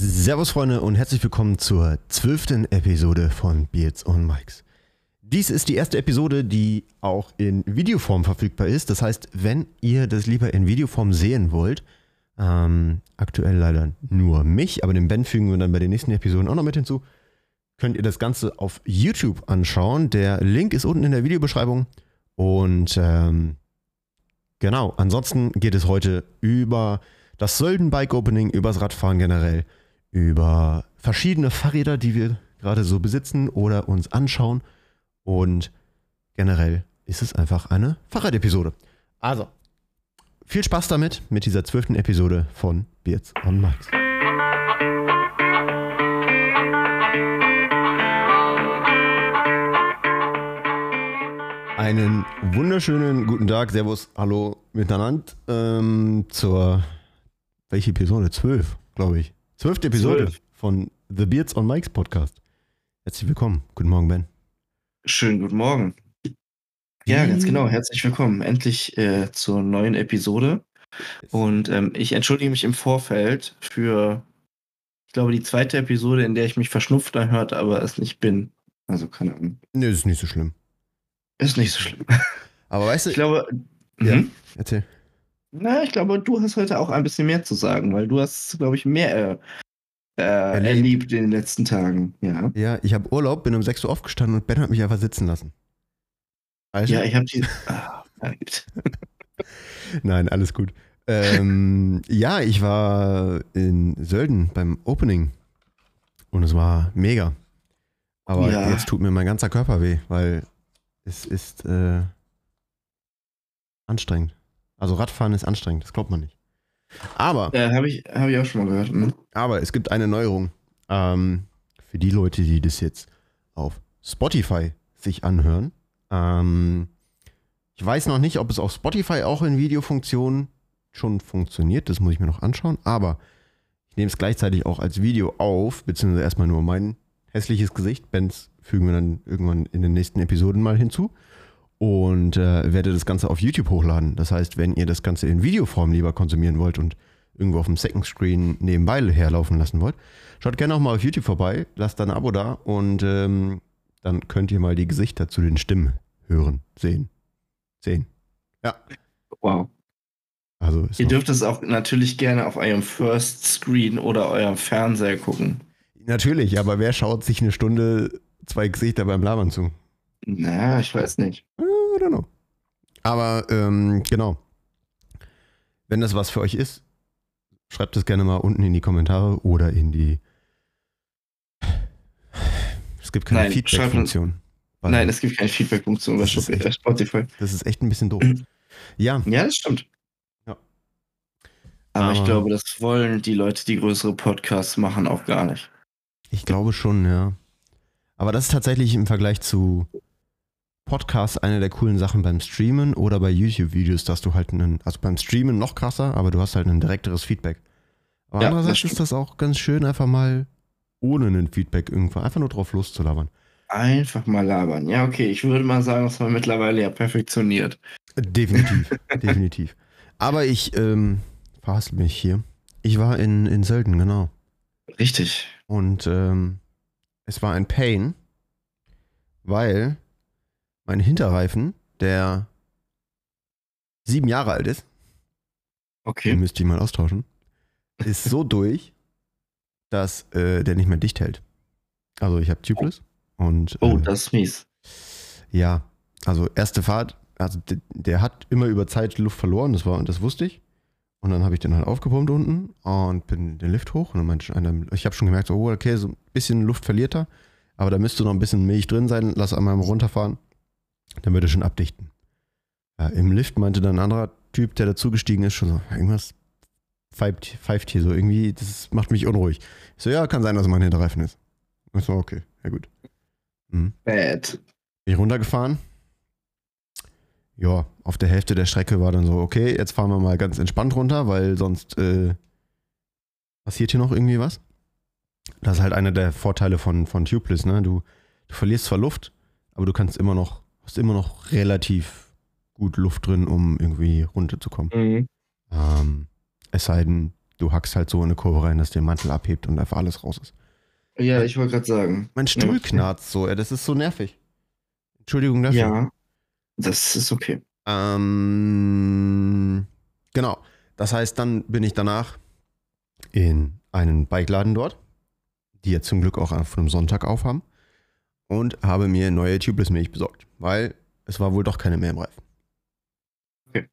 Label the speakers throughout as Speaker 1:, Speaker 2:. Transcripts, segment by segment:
Speaker 1: Servus Freunde und herzlich willkommen zur zwölften Episode von Beards on Mikes. Dies ist die erste Episode, die auch in Videoform verfügbar ist. Das heißt, wenn ihr das lieber in Videoform sehen wollt, ähm, aktuell leider nur mich, aber den Ben fügen wir dann bei den nächsten Episoden auch noch mit hinzu, könnt ihr das Ganze auf YouTube anschauen. Der Link ist unten in der Videobeschreibung. Und ähm, genau, ansonsten geht es heute über das Sölden Bike Opening, über das Radfahren generell, über verschiedene Fahrräder, die wir gerade so besitzen oder uns anschauen. Und generell ist es einfach eine Fahrradepisode. Also, viel Spaß damit, mit dieser zwölften Episode von Beards on Mikes. Einen wunderschönen guten Tag, Servus, Hallo miteinander ähm, zur, welche Episode? Zwölf, glaube ich. Zwölfte Episode
Speaker 2: Zwölf.
Speaker 1: von The Beards on Mikes Podcast. Herzlich willkommen. Guten Morgen, Ben.
Speaker 2: Schönen guten Morgen. Ja, ganz genau. Herzlich willkommen. Endlich äh, zur neuen Episode. Und ähm, ich entschuldige mich im Vorfeld für, ich glaube, die zweite Episode, in der ich mich verschnupft anhört, aber es nicht bin. Also keine Ahnung.
Speaker 1: Nee, ist nicht so schlimm.
Speaker 2: Ist nicht so schlimm.
Speaker 1: Aber weißt du,
Speaker 2: Ich glaube,
Speaker 1: Ja.
Speaker 2: mhm.
Speaker 1: erzähl.
Speaker 2: Na, ich glaube, du hast heute auch ein bisschen mehr zu sagen, weil du hast, glaube ich, mehr äh, äh,
Speaker 1: Erlebt.
Speaker 2: erlebt in den letzten Tagen. Ja.
Speaker 1: Ja, ich habe Urlaub, bin um 6 Uhr aufgestanden und Ben hat mich einfach sitzen lassen. Also,
Speaker 2: Ja, ich habe die. Halt.
Speaker 1: Nein, alles gut. Ähm, ja, ich war in Sölden beim Opening und es war mega. Aber
Speaker 2: Ja.
Speaker 1: jetzt tut mir mein ganzer Körper weh, weil es ist äh, anstrengend. Also Radfahren ist anstrengend, das glaubt man nicht. Aber,
Speaker 2: äh, habe ich, hab ich auch schon mal gehört. Mhm.
Speaker 1: aber es gibt eine Neuerung. Ähm, für die Leute, die das jetzt auf Spotify sich anhören. Ähm, ich weiß noch nicht, ob es auf Spotify auch in Videofunktion schon funktioniert. Das muss ich mir noch anschauen. Aber ich nehme es gleichzeitig auch als Video auf, beziehungsweise erstmal nur mein hässliches Gesicht. Bens fügen wir dann irgendwann in den nächsten Episoden mal hinzu. Und äh, werde das Ganze auf YouTube hochladen. Das heißt, wenn ihr das Ganze in Videoform lieber konsumieren wollt und irgendwo auf dem Second Screen nebenbei herlaufen lassen wollt, schaut gerne auch mal auf YouTube vorbei, lasst da ein Abo da und ähm, dann könnt ihr mal die Gesichter zu den Stimmen hören, sehen. Sehen. Ja.
Speaker 2: Wow.
Speaker 1: Also
Speaker 2: Ihr dürft es auch natürlich gerne auf eurem First Screen oder eurem Fernseher gucken.
Speaker 1: natürlich, aber wer schaut sich eine Stunde zwei Gesichter beim Labern zu?
Speaker 2: Na, ich weiß nicht.
Speaker 1: I don't know. Aber ähm, genau. Wenn das was für euch ist, schreibt es gerne mal unten in die Kommentare oder in die. Es gibt keine Feedback-Funktion.
Speaker 2: Nein, es gibt keine Feedback-Funktion bei
Speaker 1: Das ist echt-
Speaker 2: Spotify.
Speaker 1: Das ist echt ein bisschen doof. Ja,
Speaker 2: Ja, das stimmt.
Speaker 1: Ja.
Speaker 2: Aber, ich
Speaker 1: Aber-
Speaker 2: glaube, das wollen die Leute, die größere Podcasts machen, auch gar nicht.
Speaker 1: ich glaube schon, ja. Aber das ist tatsächlich im Vergleich zu Podcasts eine der coolen Sachen beim Streamen oder bei YouTube-Videos, dass du halt einen, also beim Streamen noch krasser, aber du hast halt ein direkteres Feedback. Aber
Speaker 2: Ja,
Speaker 1: andererseits
Speaker 2: das
Speaker 1: ist das auch ganz schön, einfach mal ohne einen Feedback irgendwo, einfach nur drauf loszulabern.
Speaker 2: Einfach mal labern. Ja, okay, ich würde mal sagen, das war mittlerweile ja perfektioniert.
Speaker 1: Definitiv, definitiv. Aber ich ähm, verhassel mich hier. Ich war in, in Sölden, genau.
Speaker 2: Richtig.
Speaker 1: Und ähm, es war ein Pain, weil mein Hinterreifen, der sieben Jahre alt ist, den
Speaker 2: Okay.
Speaker 1: müsste ich mal austauschen, ist so durch, dass äh, der nicht mehr dicht hält. Also ich habe Tubeless und
Speaker 2: Oh,
Speaker 1: äh,
Speaker 2: das ist mies.
Speaker 1: ja, also erste Fahrt, also der, der hat immer über Zeit Luft verloren, das war, das wusste ich. Und dann habe ich den halt aufgepumpt unten und bin den Lift hoch und dann meinte einer, ich habe schon gemerkt, oh, okay, so ein bisschen Luft verliert er, aber da müsste noch ein bisschen Milch drin sein, lass einmal runterfahren, dann wird er schon abdichten. Ja, Im Lift meinte dann ein anderer Typ, der dazugestiegen ist, schon so, irgendwas pfeift, pfeift hier so irgendwie, das macht mich unruhig. Ich so, ja, kann sein, dass mein Hinterreifen ist. Ich so, okay, ja gut. Mhm.
Speaker 2: Bad.
Speaker 1: Bin ich runtergefahren. Ja, auf der Hälfte der Strecke war dann so, okay, jetzt fahren wir mal ganz entspannt runter, weil sonst äh, passiert hier noch irgendwie was. Das ist halt einer der Vorteile von, von Tubeless, ne? Du, du verlierst zwar Luft, aber du kannst immer noch, hast immer noch relativ gut Luft drin, um irgendwie runterzukommen.
Speaker 2: Mhm.
Speaker 1: Ähm, es sei denn, du hackst halt so in eine Kurve rein, dass der Mantel abhebt und einfach alles raus ist.
Speaker 2: Ja, ich wollte gerade sagen.
Speaker 1: Mein Stuhl
Speaker 2: Ja.
Speaker 1: knarzt so, das ist so nervig. Entschuldigung dafür.
Speaker 2: Ja, das ist okay.
Speaker 1: Ähm, genau. Das heißt, dann bin ich danach in einen Bikeladen dort, die jetzt zum Glück auch auf einem Sonntag aufhaben, und habe mir neue Tubeless-Milch besorgt, weil es war wohl doch keine mehr im Reifen.
Speaker 2: Okay.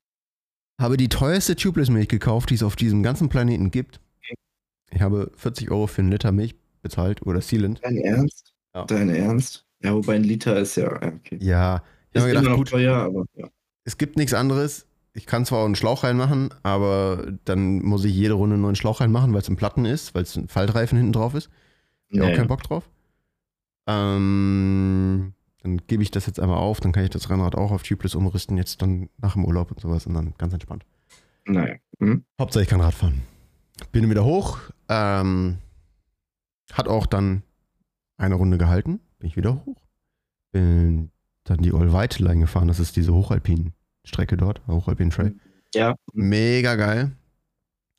Speaker 1: Habe die teuerste Tubeless-Milch gekauft, die es auf diesem ganzen Planeten gibt. Ich habe 40 Euro für einen Liter Milch bezahlt oder Sealant.
Speaker 2: Dein Ernst?
Speaker 1: Ja.
Speaker 2: Dein Ernst? Ja, wobei ein Liter ist ja, ja, okay.
Speaker 1: Ja, ich
Speaker 2: Ist
Speaker 1: habe gedacht, gut,
Speaker 2: teuer, aber ja.
Speaker 1: es gibt nichts anderes. Ich kann zwar auch einen Schlauch reinmachen, aber dann muss ich jede Runde einen neuen Schlauch reinmachen, weil es ein Platten ist, weil es ein Faltreifen hinten drauf ist. Ich habe auch
Speaker 2: Nee.
Speaker 1: keinen Bock drauf. Ähm, dann gebe ich das jetzt einmal auf, dann kann ich das Rennrad auch auf Tubeless umrüsten, jetzt dann nach dem Urlaub und sowas und dann ganz entspannt.
Speaker 2: Naja. Hm?
Speaker 1: Hauptsache ich kann Rad fahren. Bin wieder hoch, ähm, hat auch dann eine Runde gehalten, bin ich wieder hoch. Bin dann die All-White-Line gefahren, das ist diese hochalpinen Strecke dort, Hochalpin Trail.
Speaker 2: Ja.
Speaker 1: Mega geil.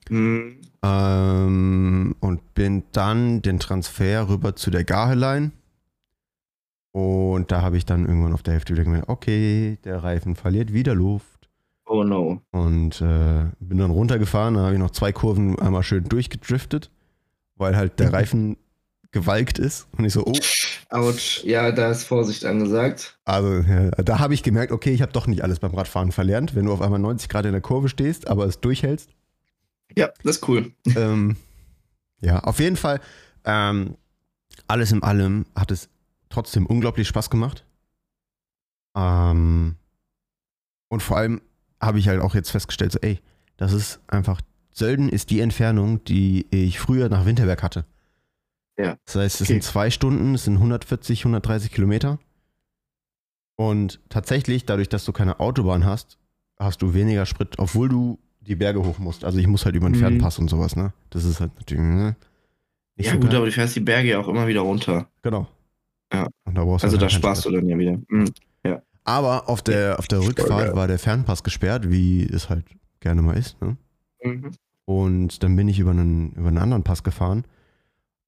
Speaker 2: Hm.
Speaker 1: Ähm, und bin dann den Transfer rüber zu der Gaheline. Und da habe ich dann irgendwann auf der Hälfte wieder gemerkt, okay, der Reifen verliert wieder Luft.
Speaker 2: Oh no.
Speaker 1: Und äh, bin dann runtergefahren, da habe ich noch zwei Kurven einmal schön durchgedriftet, weil halt der Reifen gewalkt ist. Und ich so, oh,
Speaker 2: Autsch. Ja, da ist Vorsicht angesagt.
Speaker 1: also ja, da habe ich gemerkt, okay, ich habe doch nicht alles beim Radfahren verlernt, wenn du auf einmal 90 Grad in der Kurve stehst, aber es durchhältst.
Speaker 2: Ja, das ist cool.
Speaker 1: ähm, ja, auf jeden Fall, ähm, alles in allem hat es trotzdem unglaublich Spaß gemacht. Ähm, und vor allem habe ich halt auch jetzt festgestellt, so, ey, das ist einfach, Sölden ist die Entfernung, die ich früher nach Winterberg hatte.
Speaker 2: Ja.
Speaker 1: Das heißt, es
Speaker 2: Okay.
Speaker 1: sind zwei Stunden, es sind 140, 130 Kilometer. Und tatsächlich, dadurch, dass du keine Autobahn hast, hast du weniger Sprit, obwohl du die Berge hoch musst. Also ich muss halt über den
Speaker 2: Mhm.
Speaker 1: Fernpass und sowas, ne? Das ist halt natürlich, ne? Nicht
Speaker 2: Ja,
Speaker 1: so
Speaker 2: gut,
Speaker 1: geil.
Speaker 2: aber du fährst die Berge ja auch immer wieder runter.
Speaker 1: Genau.
Speaker 2: Ja.
Speaker 1: Und da brauchst
Speaker 2: Also da sparst du dann ja wieder. Hm.
Speaker 1: Aber auf der, auf der Rückfahrt war der Fernpass gesperrt, wie es halt gerne mal ist, ne?
Speaker 2: Mhm.
Speaker 1: Und dann bin ich über einen, über einen anderen Pass gefahren.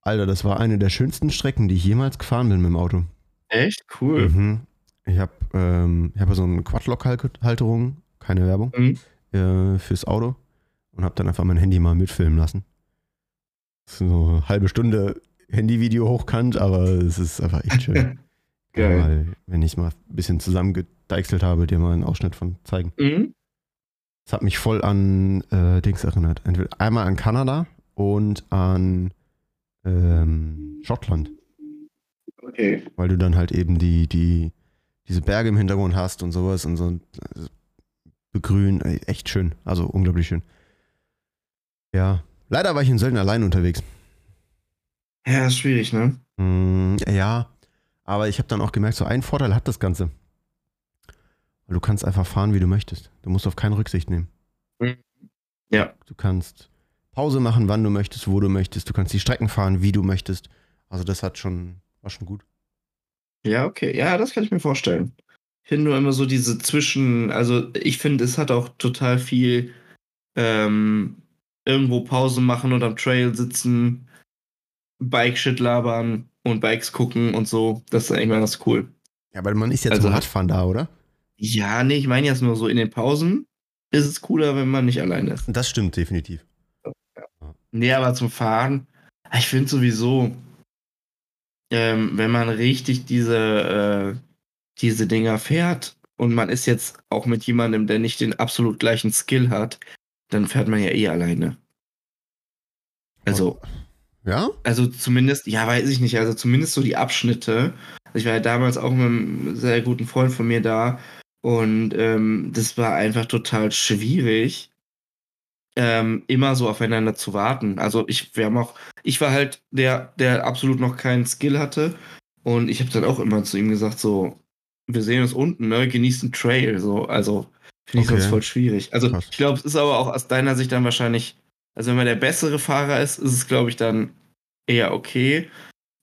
Speaker 1: Alter, das war eine der schönsten Strecken, die ich jemals gefahren bin mit dem Auto.
Speaker 2: Echt cool.
Speaker 1: Mhm. Ich habe ähm, ich hab so eine Quadlock-Halterung, keine Werbung,
Speaker 2: Mhm.
Speaker 1: äh, fürs Auto und habe dann einfach mein Handy mal mitfilmen lassen. So eine halbe Stunde Handyvideo hochkant, aber es ist einfach echt schön.
Speaker 2: Geil.
Speaker 1: Weil, wenn ich es mal ein bisschen zusammengedeichselt habe, dir mal einen Ausschnitt von zeigen.
Speaker 2: Mhm.
Speaker 1: Es hat mich voll an äh, Dings erinnert. Entweder einmal an Kanada und an ähm, Schottland.
Speaker 2: Okay.
Speaker 1: Weil du dann halt eben die, die, diese Berge im Hintergrund hast und sowas und so äh, begrün. Ey, Echt schön. Also unglaublich schön. Ja. Leider war ich in Sölden allein unterwegs.
Speaker 2: Ja, ist schwierig, ne?
Speaker 1: Mm, ja. Aber ich habe dann auch gemerkt, so ein Vorteil hat das Ganze. Du kannst einfach fahren, wie du möchtest. Du musst auf keine Rücksicht nehmen.
Speaker 2: Ja.
Speaker 1: Du kannst Pause machen, wann du möchtest, wo du möchtest. Du kannst die Strecken fahren, wie du möchtest. Also das hat schon, war schon gut.
Speaker 2: Ja, okay. Ja, das kann ich mir vorstellen. Ich finde nur immer so diese Zwischen, also ich finde, es hat auch total viel ähm, irgendwo Pause machen und am Trail sitzen, Bike-Shit labern und Bikes gucken und so. Das ist eigentlich mal ganz cool.
Speaker 1: Ja, aber man ist ja
Speaker 2: Also-
Speaker 1: zum Radfahren da, oder?
Speaker 2: Ja, nee, ich meine jetzt nur so in den Pausen ist es cooler, wenn man nicht alleine ist.
Speaker 1: Das stimmt definitiv.
Speaker 2: Nee, aber zum Fahren, ich finde sowieso, ähm, wenn man richtig diese, äh, diese Dinger fährt und man ist jetzt auch mit jemandem, der nicht den absolut gleichen Skill hat, dann fährt man ja eh alleine. Also,
Speaker 1: Ja?
Speaker 2: also zumindest, ja, weiß ich nicht, also zumindest so die Abschnitte. Ich war ja damals auch mit einem sehr guten Freund von mir da und ähm, das war einfach total schwierig, ähm, immer so aufeinander zu warten. Also ich, wir haben auch, ich war halt der, der absolut noch keinen Skill hatte und ich habe dann auch immer zu ihm gesagt, so, wir sehen uns unten, ne, genießt den Trail, so, also finde ich
Speaker 1: Okay.
Speaker 2: sonst voll schwierig. Also
Speaker 1: Krass.
Speaker 2: ich glaube, es ist aber auch aus deiner Sicht dann wahrscheinlich, also wenn man der bessere Fahrer ist, ist es, glaube ich, dann eher okay.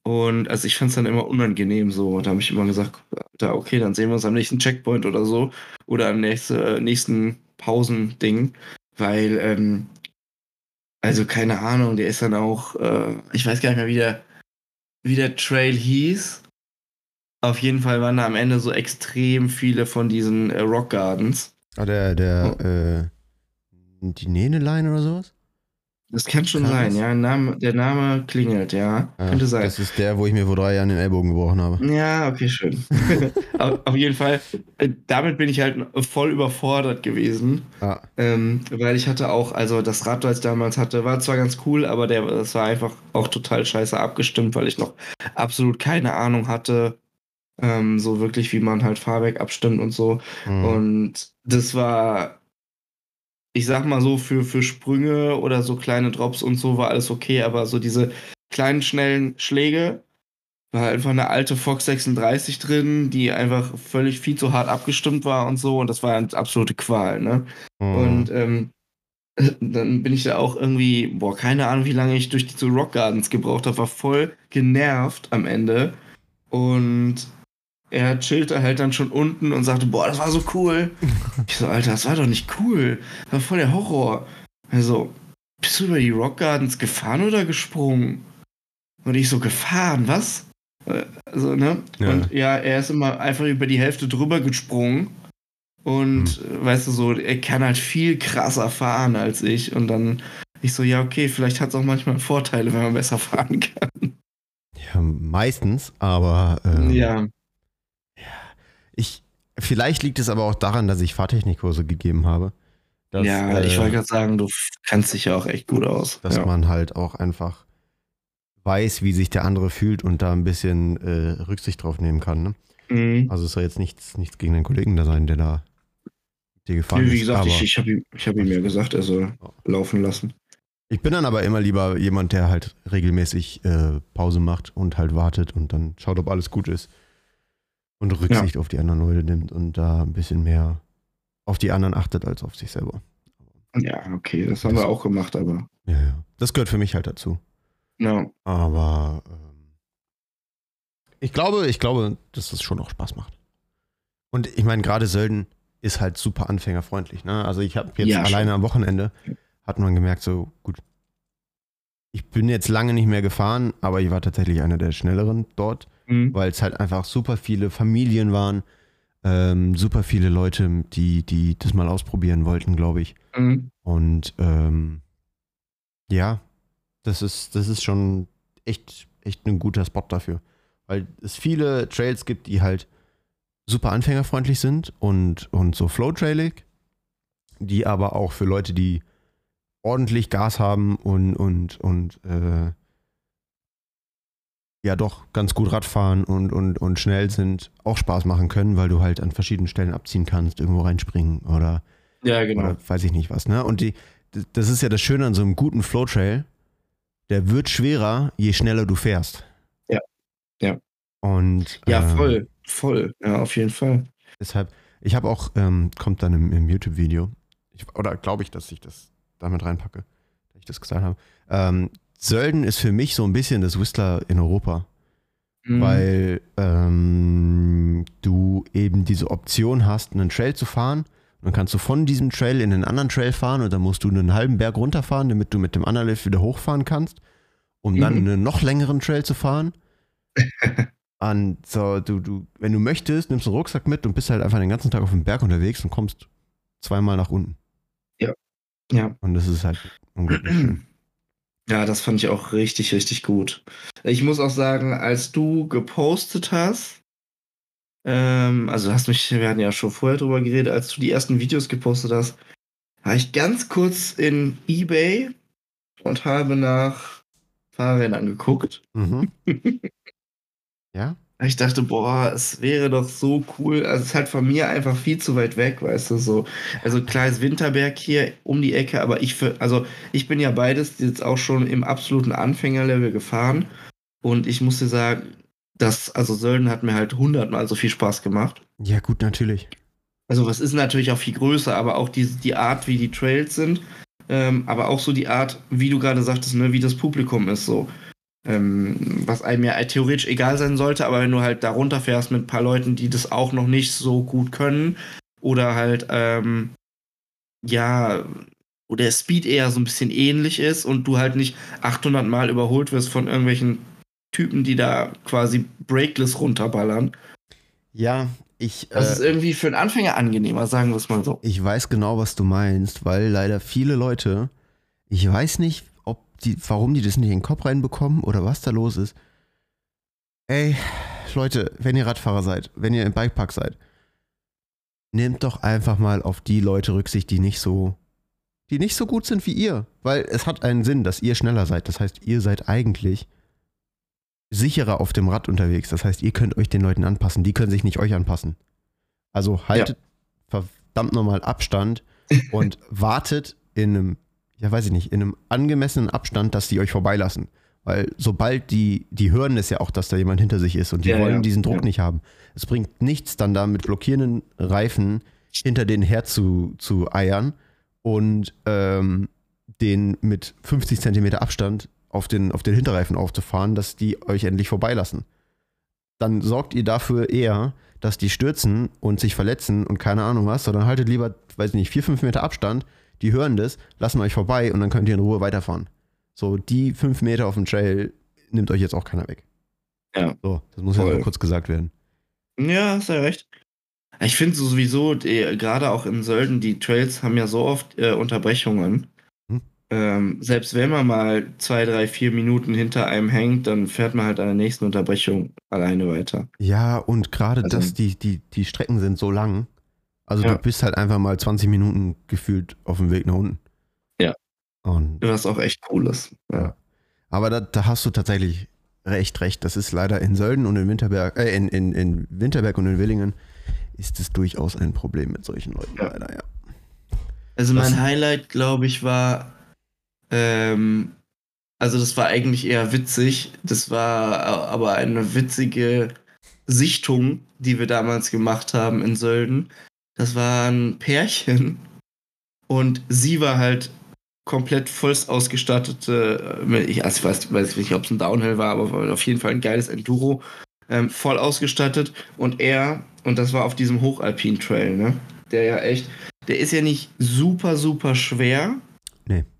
Speaker 2: Und also ich fand es dann immer unangenehm so. Da habe ich immer gesagt, da, okay, dann sehen wir uns am nächsten Checkpoint oder so. Oder am nächste, äh, nächsten Pausending. Weil, ähm, also keine Ahnung, der ist dann auch, äh, ich weiß gar nicht mehr, wie der, wie der Trail hieß. Auf jeden Fall waren da am Ende so extrem viele von diesen äh, Rock Gardens.
Speaker 1: Ah, der, der, oh. äh, die Nene-Line oder sowas?
Speaker 2: Das kann schon kann sein, ja. Name, der Name klingelt, ja.
Speaker 1: ja. Könnte sein. Das ist der, wo ich mir vor drei Jahren den Ellbogen gebrochen habe.
Speaker 2: Ja, okay, schön. auf, auf, jeden Fall, äh, damit bin ich halt voll überfordert gewesen. Ah. Ähm, weil ich hatte auch, also das Rad, das ich damals hatte, war zwar ganz cool, aber der, das war einfach auch total scheiße abgestimmt, weil ich noch absolut keine Ahnung hatte, ähm, so wirklich, wie man halt Fahrwerk abstimmt und so. Mhm. Und das war ich sag mal so, für, für Sprünge oder so kleine Drops und so war alles okay, aber so diese kleinen, schnellen Schläge, war einfach eine alte Fox 36 drin, die einfach völlig viel zu hart abgestimmt war und so, und das war eine absolute Qual, ne? Mhm. Und ähm, dann bin ich da auch irgendwie, boah, keine Ahnung, wie lange ich durch diese Rock Gardens gebraucht habe, war voll genervt am Ende. Und er chillte halt dann schon unten und sagte, boah, das war so cool. Ich so, Alter, das war doch nicht cool. Das war voll der Horror. Also, bist du über die Rock Gardens gefahren oder gesprungen? Und ich so, gefahren, was? Also, ne? Ja. Und ja, er ist immer einfach über die Hälfte drüber gesprungen. Und mhm. weißt du so, er kann halt viel krasser fahren als ich. Und dann ich so, ja, okay, vielleicht hat es auch manchmal Vorteile, wenn man besser fahren kann.
Speaker 1: Ja, meistens, aber. Ähm,
Speaker 2: ja.
Speaker 1: Ich, vielleicht liegt es aber auch daran, dass ich Fahrtechnikkurse gegeben habe.
Speaker 2: Dass, ja, ich äh, wollte gerade sagen, du kannst dich ja auch echt gut aus.
Speaker 1: Dass
Speaker 2: ja.
Speaker 1: man halt auch einfach weiß, wie sich der andere fühlt und da ein bisschen äh, Rücksicht drauf nehmen kann. Ne? Mhm. Also es soll jetzt nichts, nichts gegen den Kollegen da sein, der da dir gefahren
Speaker 2: nee,
Speaker 1: wie
Speaker 2: ist. Wie gesagt, ich, ich habe ihm, hab ihm ja gesagt, er soll laufen lassen.
Speaker 1: Ich bin dann aber immer lieber jemand, der halt regelmäßig äh, Pause macht und halt wartet und dann schaut, ob alles gut ist und Rücksicht ja. auf die anderen Leute nimmt und da ein bisschen mehr auf die anderen achtet als auf sich selber.
Speaker 2: Ja, okay, das haben das, wir auch gemacht, aber.
Speaker 1: Ja, ja. Das gehört für mich halt dazu.
Speaker 2: Ja.
Speaker 1: Aber ähm, ich glaube, ich glaube, dass das schon auch Spaß macht. Und ich meine, gerade Sölden ist halt super anfängerfreundlich. Ne? Also ich habe jetzt ja, alleine schon. am Wochenende hat man gemerkt, so gut. Ich bin jetzt lange nicht mehr gefahren, aber ich war tatsächlich einer der schnelleren dort mhm. weil es halt einfach super viele Familien waren, ähm, super viele Leute, die, die das mal ausprobieren wollten, glaube ich. Mhm. Und ähm, ja, das ist, das ist schon echt, echt ein guter Spot dafür. Weil es viele Trails gibt, die halt super anfängerfreundlich sind und, und so flow-trailig, die aber auch für Leute, die ordentlich Gas haben und, und, und äh, ja doch ganz gut Radfahren und, und, und schnell sind, auch Spaß machen können, weil du halt an verschiedenen Stellen abziehen kannst, irgendwo reinspringen oder,
Speaker 2: ja, genau. oder
Speaker 1: weiß ich nicht was. Ne? Und die, das ist ja das Schöne an so einem guten Flowtrail, der wird schwerer, je schneller du fährst.
Speaker 2: Ja, ja.
Speaker 1: Und,
Speaker 2: ja, ähm, voll, voll, ja, auf jeden Fall.
Speaker 1: Deshalb, ich habe auch, ähm, kommt dann im, im YouTube-Video, oder glaube ich, dass ich das damit reinpacke, dass ich das gesagt habe. Ähm, Sölden ist für mich so ein bisschen das Whistler in Europa. Mhm. Weil ähm, du eben diese Option hast, einen Trail zu fahren. dann kannst du von diesem Trail in einen anderen Trail fahren und dann musst du einen halben Berg runterfahren, damit du mit dem anderen Lift wieder hochfahren kannst, um mhm. dann einen noch längeren Trail zu fahren. Und so, du, du, wenn du möchtest, nimmst du einen Rucksack mit und bist halt einfach den ganzen Tag auf dem Berg unterwegs und kommst zweimal nach unten.
Speaker 2: Ja. Ja.
Speaker 1: Und das ist halt unglaublich schön.
Speaker 2: Ja, das fand ich auch richtig, richtig gut. Ich muss auch sagen, als du gepostet hast, ähm, also hast mich, wir hatten ja schon vorher drüber geredet, als du die ersten Videos gepostet hast, war ich ganz kurz in eBay und habe nach Fahrrädern geguckt. Mhm.
Speaker 1: ja?
Speaker 2: Ich dachte, boah, es wäre doch so cool. Also es ist halt von mir einfach viel zu weit weg, weißt du, so. Also klar ist Winterberg hier um die Ecke, aber ich für, also ich bin ja beides jetzt auch schon im absoluten Anfängerlevel gefahren. Und ich musste sagen, dass, also Sölden hat mir halt hundertmal so viel Spaß gemacht.
Speaker 1: Ja, gut, natürlich.
Speaker 2: Also was ist natürlich auch viel größer, aber auch die, die Art, wie die Trails sind, ähm, aber auch so die Art, wie du gerade sagtest, ne, wie das Publikum ist so ähm, was einem ja theoretisch egal sein sollte, aber wenn du halt da runterfährst mit ein paar Leuten, die das auch noch nicht so gut können oder halt, ähm, ja, wo der Speed eher so ein bisschen ähnlich ist und du halt nicht 800 Mal überholt wirst von irgendwelchen Typen, die da quasi breakless runterballern.
Speaker 1: Ja, ich.
Speaker 2: Das
Speaker 1: äh,
Speaker 2: ist irgendwie für einen Anfänger angenehmer, sagen wir es mal so.
Speaker 1: Ich weiß genau, was du meinst, weil leider viele Leute, ich weiß nicht, die, warum die das nicht in den Kopf reinbekommen oder was da los ist. Ey, Leute, wenn ihr Radfahrer seid, wenn ihr im Bikepark seid, nehmt doch einfach mal auf die Leute Rücksicht, die nicht so, die nicht so gut sind wie ihr. Weil es hat einen Sinn, dass ihr schneller seid. Das heißt, ihr seid eigentlich sicherer auf dem Rad unterwegs. Das heißt, ihr könnt euch den Leuten anpassen. Die können sich nicht euch anpassen. Also haltet verdammt nochmal Abstand und wartet in einem, ja weiß ich nicht, in einem angemessenen Abstand, dass die euch vorbeilassen. Weil sobald die, die hören es ja auch, dass da jemand hinter sich ist und die
Speaker 2: Ja,
Speaker 1: wollen
Speaker 2: ja,
Speaker 1: diesen Druck
Speaker 2: ja.
Speaker 1: nicht haben. Es bringt nichts dann da mit blockierenden Reifen hinter denen her zu, zu eiern und ähm, den mit 50 Zentimeter Abstand auf den, auf den Hinterreifen aufzufahren, dass die euch endlich vorbeilassen. Dann sorgt ihr dafür eher, dass die stürzen und sich verletzen und keine Ahnung was, sondern haltet lieber, weiß nicht, 4, 5 Meter Abstand, die hören das, lassen euch vorbei und dann könnt ihr in Ruhe weiterfahren. So, die 5 Meter auf dem Trail nimmt euch jetzt auch keiner weg.
Speaker 2: Ja.
Speaker 1: So, das muss ja
Speaker 2: Voll.
Speaker 1: nur kurz gesagt werden.
Speaker 2: Ja, hast ja recht. Ich finde sowieso, die- gerade auch in Sölden, die Trails haben ja so oft äh, Unterbrechungen.
Speaker 1: Hm.
Speaker 2: Ähm, selbst wenn man mal zwei, drei, vier Minuten hinter einem hängt, dann fährt man halt an der nächsten Unterbrechung alleine weiter.
Speaker 1: Ja, und gerade
Speaker 2: Also-
Speaker 1: das, die, die, die Strecken sind so lang. Also
Speaker 2: Ja.
Speaker 1: du bist halt einfach mal 20 Minuten gefühlt auf dem Weg nach unten.
Speaker 2: Ja.
Speaker 1: Und,
Speaker 2: Was auch echt cool ist. Ja.
Speaker 1: aber da, da hast du tatsächlich recht, recht. Das ist leider in Sölden und in Winterberg, äh, in, in, in Winterberg und in Willingen ist es durchaus ein Problem mit solchen Leuten,
Speaker 2: Ja.
Speaker 1: leider, ja.
Speaker 2: Also
Speaker 1: Das-
Speaker 2: mein Highlight, glaube ich, war, ähm, also das war eigentlich eher witzig. Das war aber eine witzige Sichtung, die wir damals gemacht haben in Sölden. Das war ein Pärchen und sie war halt komplett vollst ausgestattete, äh, ich also ich weiß, weiß nicht, ob es ein Downhill war, aber auf jeden Fall ein geiles Enduro, ähm, voll ausgestattet und er, und das war auf diesem Hochalpin Trail, ne? Der ja echt, der ist ja nicht super, super schwer.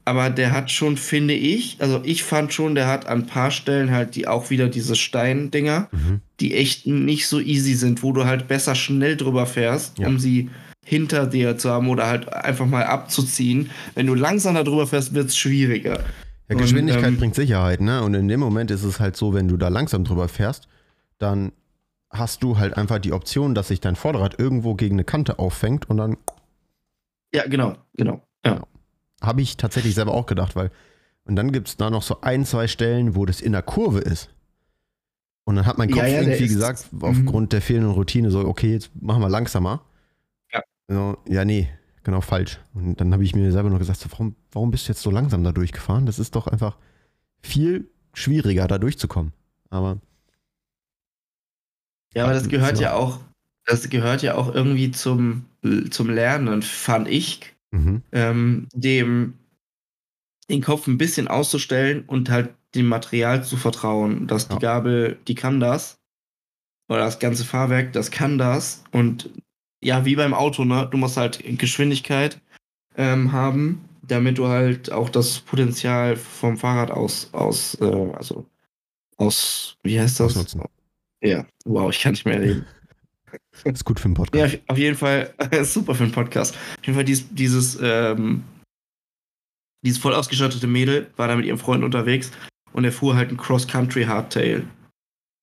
Speaker 2: Aber der hat schon, finde ich, also ich fand schon, der hat an ein paar Stellen halt die auch wieder diese Steindinger,
Speaker 1: Mhm.
Speaker 2: die echt nicht so easy sind, wo du halt besser schnell drüber fährst,
Speaker 1: Ja.
Speaker 2: um sie hinter dir zu haben oder halt einfach mal abzuziehen. Wenn du langsam da drüber fährst, wird es schwieriger.
Speaker 1: Ja,
Speaker 2: Und,
Speaker 1: Geschwindigkeit
Speaker 2: ähm,
Speaker 1: bringt Sicherheit, ne? Und in dem Moment ist es halt so, wenn du da langsam drüber fährst, dann hast du halt einfach die Option, dass sich dein Vorderrad irgendwo gegen eine Kante auffängt und dann
Speaker 2: Ja, genau, genau. Ja.
Speaker 1: Habe ich tatsächlich selber auch gedacht, weil und dann gibt es da noch so ein, zwei Stellen, wo das in der Kurve ist. Und dann hat mein Kopf
Speaker 2: Ja, ja,
Speaker 1: irgendwie gesagt,
Speaker 2: mhm.
Speaker 1: aufgrund der fehlenden Routine, so, okay, jetzt machen wir langsamer.
Speaker 2: Ja.
Speaker 1: So, ja, nee, genau falsch. Und dann habe ich mir selber noch gesagt, so, warum, warum bist du jetzt so langsam da durchgefahren? Das ist doch einfach viel schwieriger, da durchzukommen. Aber
Speaker 2: Ja, aber das gehört
Speaker 1: So.
Speaker 2: ja auch, das gehört ja auch irgendwie zum, zum Lernen, fand ich,
Speaker 1: mhm.
Speaker 2: ähm, dem den Kopf ein bisschen auszustellen und halt dem Material zu vertrauen, dass
Speaker 1: Ja.
Speaker 2: die Gabel, die kann das. Oder das ganze Fahrwerk, das kann das. Und ja, wie beim Auto, ne? Du musst halt Geschwindigkeit ähm, haben, damit du halt auch das Potenzial vom Fahrrad aus, aus, äh, also aus, wie heißt das?
Speaker 1: Ausnutzen.
Speaker 2: Ja, wow, ich kann nicht mehr reden.
Speaker 1: Ist gut für den
Speaker 2: Ja,
Speaker 1: Podcast.
Speaker 2: auf- auf jeden Fall super für einen Podcast. Auf jeden Fall dies, dieses, ähm, dieses voll ausgestattete Mädel war da mit ihrem Freund unterwegs und er fuhr halt ein Cross-Country Hardtail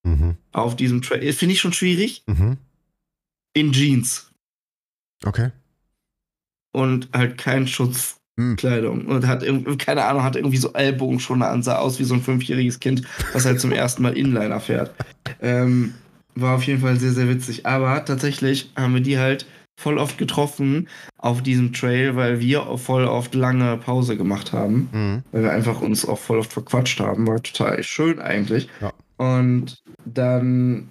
Speaker 1: Mhm.
Speaker 2: auf diesem Trail. Finde ich schon schwierig.
Speaker 1: Mhm.
Speaker 2: In Jeans
Speaker 1: Okay.
Speaker 2: und halt kein Schutzkleidung. Und hat irgendwie, keine Ahnung, hat irgendwie so Ellbogen schon an, sah aus wie so ein fünfjähriges Kind, was halt zum ersten Mal Inliner fährt. Ähm, war auf jeden Fall sehr, sehr witzig. Aber tatsächlich haben wir die halt voll oft getroffen auf diesem Trail, weil wir voll oft lange Pause gemacht haben.
Speaker 1: Mhm.
Speaker 2: Weil wir einfach uns auch voll oft verquatscht haben. War total schön eigentlich.
Speaker 1: Ja.
Speaker 2: Und dann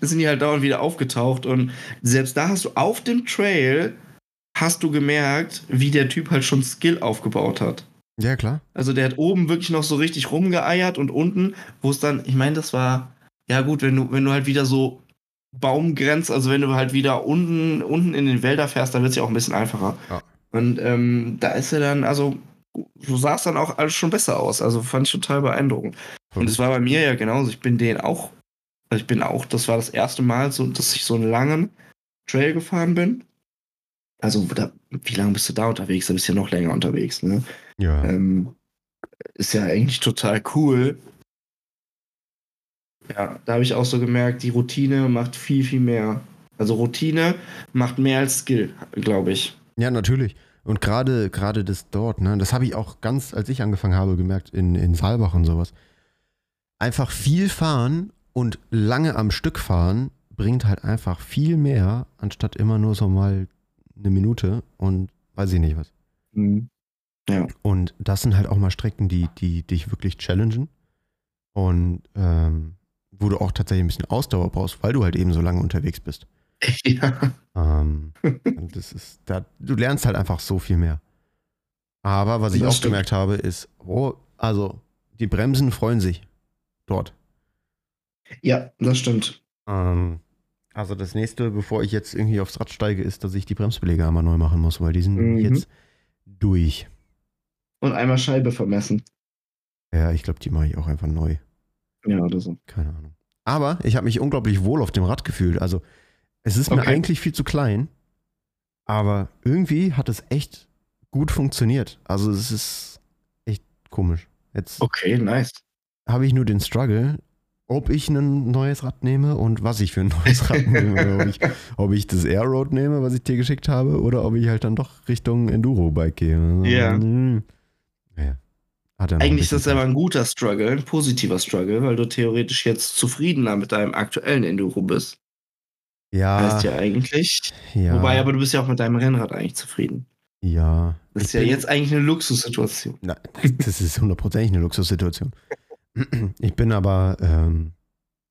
Speaker 2: sind die halt dauernd wieder aufgetaucht und selbst da hast du auf dem Trail hast du gemerkt, wie der Typ halt schon Skill aufgebaut hat.
Speaker 1: Ja, klar.
Speaker 2: Also der hat oben wirklich noch so richtig rumgeeiert und unten, wo es dann, ich meine, das war, ja gut, wenn du, wenn du halt wieder so Baumgrenz, also wenn du halt wieder unten, unten in den Wälder fährst, dann wird es ja auch ein bisschen einfacher.
Speaker 1: Ja.
Speaker 2: Und ähm, da ist er dann, also so sah es dann auch alles schon besser aus. Also fand ich total beeindruckend. Und es war bei mir ja genauso. Ich bin den auch, also ich bin auch, das war das erste Mal, so, dass ich so einen langen Trail gefahren bin. Also, da, wie lange bist du da unterwegs? Da bist du ja noch länger unterwegs, ne?
Speaker 1: Ja.
Speaker 2: Ähm, ist ja eigentlich total cool. Ja, da habe ich auch so gemerkt, die Routine macht viel, viel mehr. Also Routine macht mehr als Skill, glaube ich.
Speaker 1: Ja, natürlich. Und gerade gerade das dort, ne, das habe ich auch ganz, als ich angefangen habe, gemerkt, in, in Saalbach und sowas. Einfach viel fahren und lange am Stück fahren bringt halt einfach viel mehr, anstatt immer nur so mal eine Minute und weiß ich nicht was.
Speaker 2: Mhm. Ja.
Speaker 1: Und das sind halt auch mal Strecken, die, die dich wirklich challengen. Und ähm, wo du auch tatsächlich ein bisschen Ausdauer brauchst, weil du halt eben so lange unterwegs bist.
Speaker 2: Ja.
Speaker 1: Ähm, das ist, da, du lernst halt einfach so viel mehr. Aber was ich
Speaker 2: Das
Speaker 1: auch
Speaker 2: stimmt.
Speaker 1: gemerkt habe, ist, oh, also die Bremsen freuen sich dort.
Speaker 2: ja, das stimmt.
Speaker 1: Ähm, also das nächste, bevor ich jetzt irgendwie aufs Rad steige, ist, dass ich die Bremsbeläge einmal neu machen muss, weil die sind
Speaker 2: Mhm.
Speaker 1: jetzt durch.
Speaker 2: Und einmal Scheibe vermessen.
Speaker 1: Ja, ich glaube, die mache ich auch einfach neu.
Speaker 2: Ja, oder so.
Speaker 1: Keine Ahnung. Aber ich habe mich unglaublich wohl auf dem Rad gefühlt. Also es ist mir
Speaker 2: Okay.
Speaker 1: eigentlich viel zu klein, aber irgendwie hat es echt gut funktioniert. Also es ist echt komisch. Jetzt
Speaker 2: Okay, nice.
Speaker 1: habe ich nur den Struggle, ob ich ein neues Rad nehme und was ich für ein neues Rad nehme. Ob, ich, ob ich das Airroad nehme, was ich dir geschickt habe, oder ob ich halt dann doch Richtung Enduro-Bike gehe.
Speaker 2: Ja.
Speaker 1: hm. Naja.
Speaker 2: Eigentlich ist das aber ein guter Struggle, ein positiver Struggle, weil du theoretisch jetzt zufriedener mit deinem aktuellen Enduro bist.
Speaker 1: Ja,
Speaker 2: Heißt ja eigentlich.
Speaker 1: ja,
Speaker 2: Wobei, aber du bist ja auch mit deinem Rennrad eigentlich zufrieden.
Speaker 1: ja.
Speaker 2: Das ist ja jetzt eigentlich eine Luxussituation.
Speaker 1: Na, das ist hundertprozentig eine Luxussituation. Ich bin aber ähm,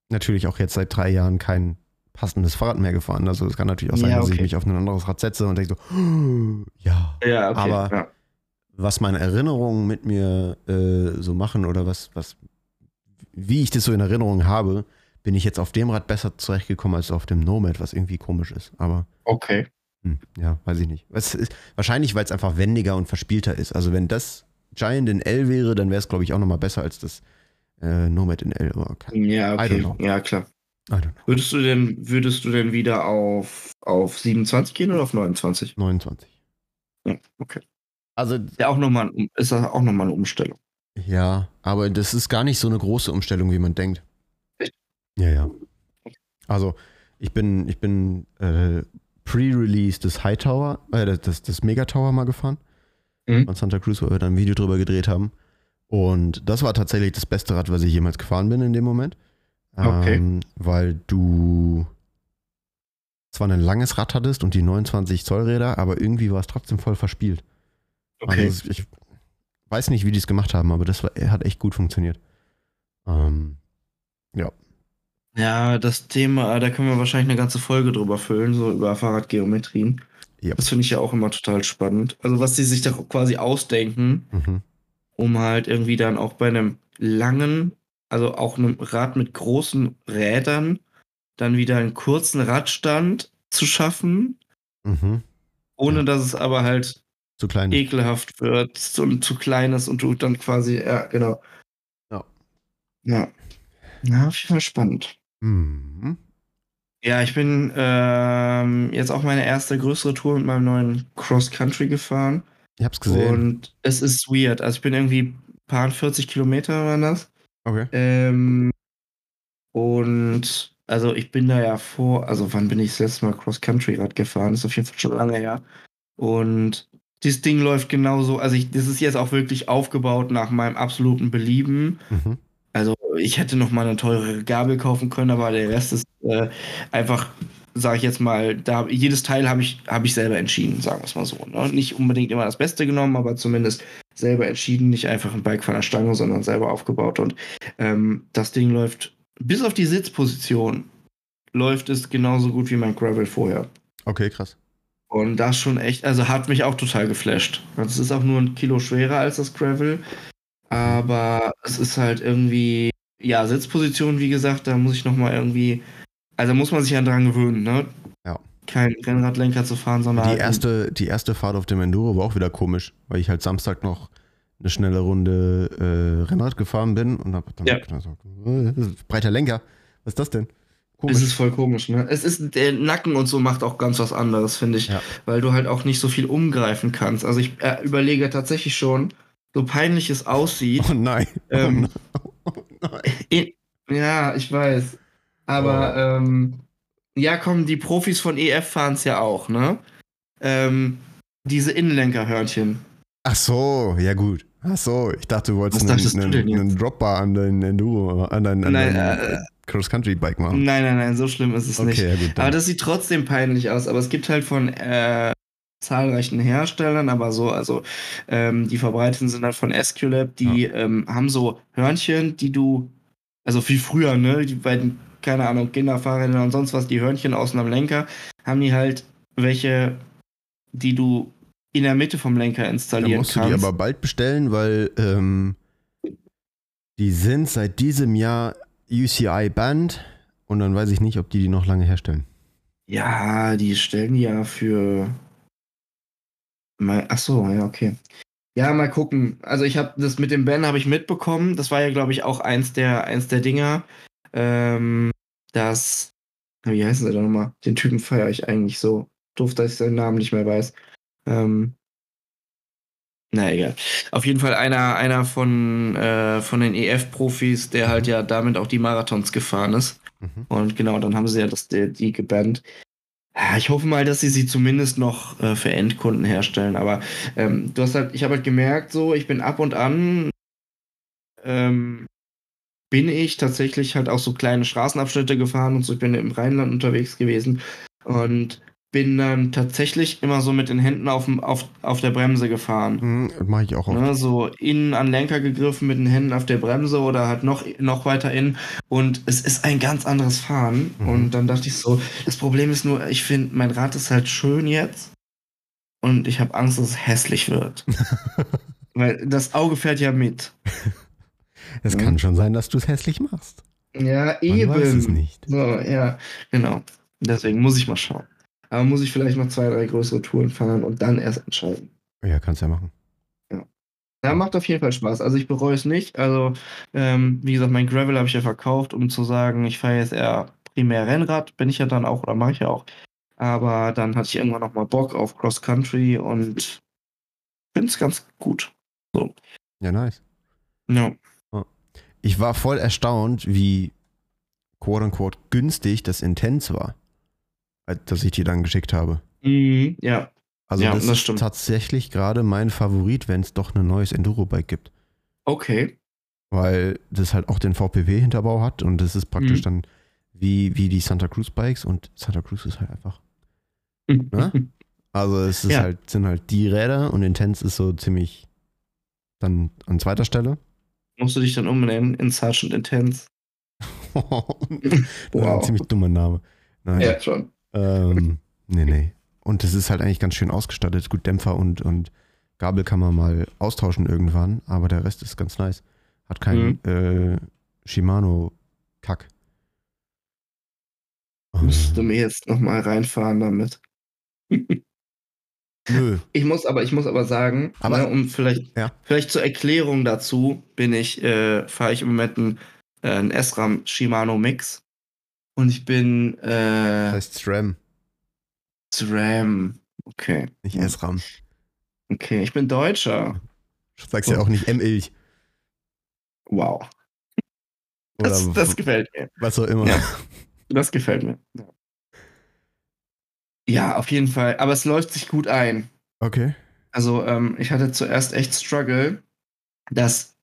Speaker 1: natürlich auch jetzt seit drei Jahren kein passendes Fahrrad mehr gefahren. Also es kann natürlich auch sein,
Speaker 2: Ja,
Speaker 1: dass ich
Speaker 2: okay.
Speaker 1: mich auf ein anderes Rad setze und denke so, ja.
Speaker 2: Ja, okay.
Speaker 1: Aber-
Speaker 2: ja.
Speaker 1: Was meine Erinnerungen mit mir äh, so machen oder was, was, wie ich das so in Erinnerung habe, bin ich jetzt auf dem Rad besser zurechtgekommen als auf dem Nomad, was irgendwie komisch ist. Aber
Speaker 2: okay.
Speaker 1: hm, ja, weiß ich nicht. Ist, wahrscheinlich, weil es einfach wendiger und verspielter ist. Also wenn das Giant in L wäre, dann wäre es, glaube ich, auch nochmal besser als das äh, Nomad in L. Aber kein,
Speaker 2: Ja,
Speaker 1: I don't
Speaker 2: okay. Ja, klar. Würdest du denn, würdest du denn wieder auf, auf 27 gehen oder auf 29?
Speaker 1: 29.
Speaker 2: Ja, okay.
Speaker 1: Also
Speaker 2: Ja, auch nochmal, ist das auch nochmal eine Umstellung.
Speaker 1: ja, aber das ist gar nicht so eine große Umstellung, wie man denkt.
Speaker 2: Echt?
Speaker 1: Ja, ja. Also ich bin, ich bin äh, Pre-Release des Hightower, äh, des- des, Megatower mal gefahren.
Speaker 2: Mhm.
Speaker 1: Von Santa Cruz, wo wir dann ein Video drüber gedreht haben. Und das war tatsächlich das beste Rad, was ich jemals gefahren bin in dem Moment.
Speaker 2: Okay.
Speaker 1: Ähm, weil du zwar ein langes Rad hattest und die 29 Zoll Räder, aber irgendwie war es trotzdem voll verspielt.
Speaker 2: Okay.
Speaker 1: Also ich weiß nicht, wie die es gemacht haben, aber das war, hat echt gut funktioniert. Ähm,
Speaker 2: Ja, das Thema, da können wir wahrscheinlich eine ganze Folge drüber füllen, so über Fahrradgeometrien.
Speaker 1: Ja.
Speaker 2: Das finde ich ja auch immer total spannend. Also, was die sich da quasi ausdenken,
Speaker 1: mhm.
Speaker 2: um halt irgendwie dann auch bei einem langen, also auch einem Rad mit großen Rädern, dann wieder einen kurzen Radstand zu schaffen,
Speaker 1: Mhm.
Speaker 2: ohne
Speaker 1: Ja.
Speaker 2: dass es aber halt
Speaker 1: Zu klein.
Speaker 2: ekelhaft wird und zu klein ist und du dann quasi, ja, genau.
Speaker 1: Ja.
Speaker 2: Ja. Na, auf jeden Fall spannend.
Speaker 1: Mhm.
Speaker 2: Ja, ich bin ähm, jetzt auch meine erste größere Tour mit meinem neuen Cross Country gefahren.
Speaker 1: Ich hab's gesehen.
Speaker 2: Und es ist weird. Also ich bin irgendwie paar 40 Kilometer waren das.
Speaker 1: okay.
Speaker 2: Ähm, und also ich bin da ja vor, also wann bin ich das letzte Mal Cross Country Rad gefahren? ist auf jeden Fall schon lange her. Und dieses Ding läuft genauso, also ich, das ist jetzt auch wirklich aufgebaut nach meinem absoluten Belieben.
Speaker 1: Mhm.
Speaker 2: Also ich hätte noch mal eine teurere Gabel kaufen können, aber der Rest ist äh, einfach, sage ich jetzt mal, da jedes Teil habe ich habe ich selber entschieden, sagen wir es mal so. Ne? Nicht unbedingt immer das Beste genommen, aber zumindest selber entschieden, nicht einfach ein Bike von der Stange, sondern selber aufgebaut. Und ähm, das Ding läuft bis auf die Sitzposition läuft es genauso gut wie mein Gravel vorher.
Speaker 1: Okay, krass.
Speaker 2: Und das schon echt, also hat mich auch total geflasht. Es ist auch nur ein Kilo schwerer als das Gravel. Aber es ist halt irgendwie, ja, Sitzposition, wie gesagt, da muss ich nochmal irgendwie, also muss man sich ja dran gewöhnen, ne?
Speaker 1: Ja.
Speaker 2: keinen Rennradlenker zu fahren, sondern
Speaker 1: Die
Speaker 2: halt
Speaker 1: erste, die erste Fahrt auf dem Enduro war auch wieder komisch, weil ich halt Samstag noch eine schnelle Runde äh, Rennrad gefahren bin und hab dann
Speaker 2: Ja.
Speaker 1: gedacht, äh, breiter Lenker. Was ist das denn?
Speaker 2: Es ist voll komisch, ne? Es ist, der Nacken und so macht auch ganz was anderes, finde ich.
Speaker 1: Ja.
Speaker 2: Weil du halt auch nicht so viel umgreifen kannst. Also ich äh, überlege tatsächlich schon, so peinlich es aussieht.
Speaker 1: Oh nein.
Speaker 2: Ähm,
Speaker 1: oh nein.
Speaker 2: in, ja, ich weiß. Aber ähm, ja, komm, die Profis von EF fahren es ja auch, ne? Ähm, diese Innenlenkerhörnchen.
Speaker 1: Ach so, ja gut. Ach so, ich dachte, du wolltest einen, einen, einen Dropbar an dein Enduro, an dein, an
Speaker 2: Nein,
Speaker 1: dein
Speaker 2: äh,
Speaker 1: Cross-Country-Bike machen.
Speaker 2: Nein, nein, nein, so schlimm ist es nicht.
Speaker 1: Okay, ja gut.
Speaker 2: Aber das sieht trotzdem peinlich aus. Aber es gibt halt von äh, zahlreichen Herstellern, aber so, also ähm, die verbreiteten sind halt von Esculap, die ähm, haben so Hörnchen, die du, also viel früher, ne, die bei den, keine Ahnung, Kinderfahrrädern und sonst was, die Hörnchen außen am Lenker, haben die halt welche, die du in der Mitte vom Lenker
Speaker 1: Da
Speaker 2: installieren
Speaker 1: musst du
Speaker 2: kannst.
Speaker 1: die aber bald bestellen, weil ähm, die sind seit diesem Jahr UCI banned und dann weiß ich nicht, ob die die noch lange herstellen.
Speaker 2: Ja, die stellen ja für. Mal, ach so, ja, okay. Ja, mal gucken. Also ich habe das mit dem Ben habe ich mitbekommen. Das war ja, glaube ich, auch eins der eins der Dinger. Ähm, das. Wie heißen sie da nochmal? Den Typen feiere ich eigentlich so. Doof, dass ich seinen Namen nicht mehr weiß. Ähm, na egal. Auf jeden Fall einer, einer von, äh, von den EF-Profis, der halt ja damit auch die Marathons gefahren ist.
Speaker 1: Mhm.
Speaker 2: Und genau, dann haben sie ja das, die, die gebannt. Ich hoffe mal, dass sie sie zumindest noch äh, für Endkunden herstellen. Aber ähm, du hast halt, ich habe halt gemerkt, so, ich bin ab und an ähm, bin ich tatsächlich halt auch so kleine Straßenabschnitte gefahren und so. Ich bin im Rheinland unterwegs gewesen und bin dann tatsächlich immer so mit den Händen auf, auf, auf der Bremse gefahren.
Speaker 1: Mhm, Mache ich auch oft.
Speaker 2: Ne, so innen an Lenker gegriffen mit den Händen auf der Bremse oder halt noch, noch weiter innen. Und es ist ein ganz anderes Fahren.
Speaker 1: Mhm.
Speaker 2: Und dann dachte ich so, das Problem ist nur, ich finde, mein Rad ist halt schön jetzt. Und ich habe Angst, dass es hässlich wird. Weil das Auge fährt ja mit.
Speaker 1: Es
Speaker 2: Mhm.
Speaker 1: kann schon sein, dass du es hässlich machst.
Speaker 2: Ja,
Speaker 1: Man
Speaker 2: eben.
Speaker 1: weiß es nicht.
Speaker 2: So, ja, genau. Deswegen muss ich mal schauen. Aber muss ich vielleicht noch zwei, drei größere Touren fahren und dann erst entscheiden.
Speaker 1: Ja, kannst ja machen.
Speaker 2: Ja, macht auf jeden Fall Spaß. Also ich bereue es nicht. Also, ähm, wie gesagt, mein Gravel habe ich ja verkauft, um zu sagen, ich fahre jetzt eher primär Rennrad, bin ich ja dann auch oder mache ich ja auch. Aber dann hatte ich irgendwann noch mal Bock auf Cross Country und finde es ganz gut.
Speaker 1: Ja, nice.
Speaker 2: Ja.
Speaker 1: Ich war voll erstaunt, wie quote unquote günstig das Intense war, das ich dir dann geschickt habe.
Speaker 2: Mhm, ja.
Speaker 1: Also
Speaker 2: Ja,
Speaker 1: das,
Speaker 2: das
Speaker 1: ist tatsächlich gerade mein Favorit, wenn es doch ein neues Enduro-Bike gibt.
Speaker 2: Okay.
Speaker 1: Weil das halt auch den VPW-Hinterbau hat und das ist praktisch
Speaker 2: Mhm.
Speaker 1: dann wie, wie die Santa Cruz Bikes und Santa Cruz ist halt einfach. Ne? Also es ist
Speaker 2: Ja.
Speaker 1: halt, sind halt die Räder und Intense ist so ziemlich dann an zweiter Stelle.
Speaker 2: Musst du dich dann umbenennen in Sergeant Intense?
Speaker 1: ist ein ziemlich dummer Name. Nein.
Speaker 2: Ja, schon.
Speaker 1: Ähm, nee, nee. Und das ist halt eigentlich ganz schön ausgestattet. Gut, Dämpfer und, und Gabel kann man mal austauschen irgendwann, aber der Rest ist ganz nice. Hat keinen äh, Shimano-Kack.
Speaker 2: Musst du
Speaker 1: Ähm,
Speaker 2: mir jetzt noch mal reinfahren damit.
Speaker 1: Nö.
Speaker 2: Ich muss aber, ich muss aber sagen,
Speaker 1: Aber-
Speaker 2: ne, um vielleicht,
Speaker 1: Ja.
Speaker 2: vielleicht zur Erklärung dazu, bin ich, äh, fahre ich im Moment einen, äh, einen SRAM Shimano Mix. Und ich bin
Speaker 1: Das
Speaker 2: äh,
Speaker 1: heißt SRAM,
Speaker 2: SRAM. Okay.
Speaker 1: nicht. SRAM.
Speaker 2: Okay, ich bin Deutscher.
Speaker 1: Du sagst ja auch nicht M-Ilch.
Speaker 2: Wow. Das, das gefällt mir.
Speaker 1: was auch immer.
Speaker 2: Ja. Das gefällt mir. Ja. Ja, auf jeden Fall. Aber es läuft sich gut ein.
Speaker 1: Okay.
Speaker 2: Also, ähm, ich hatte zuerst echt Struggle, dass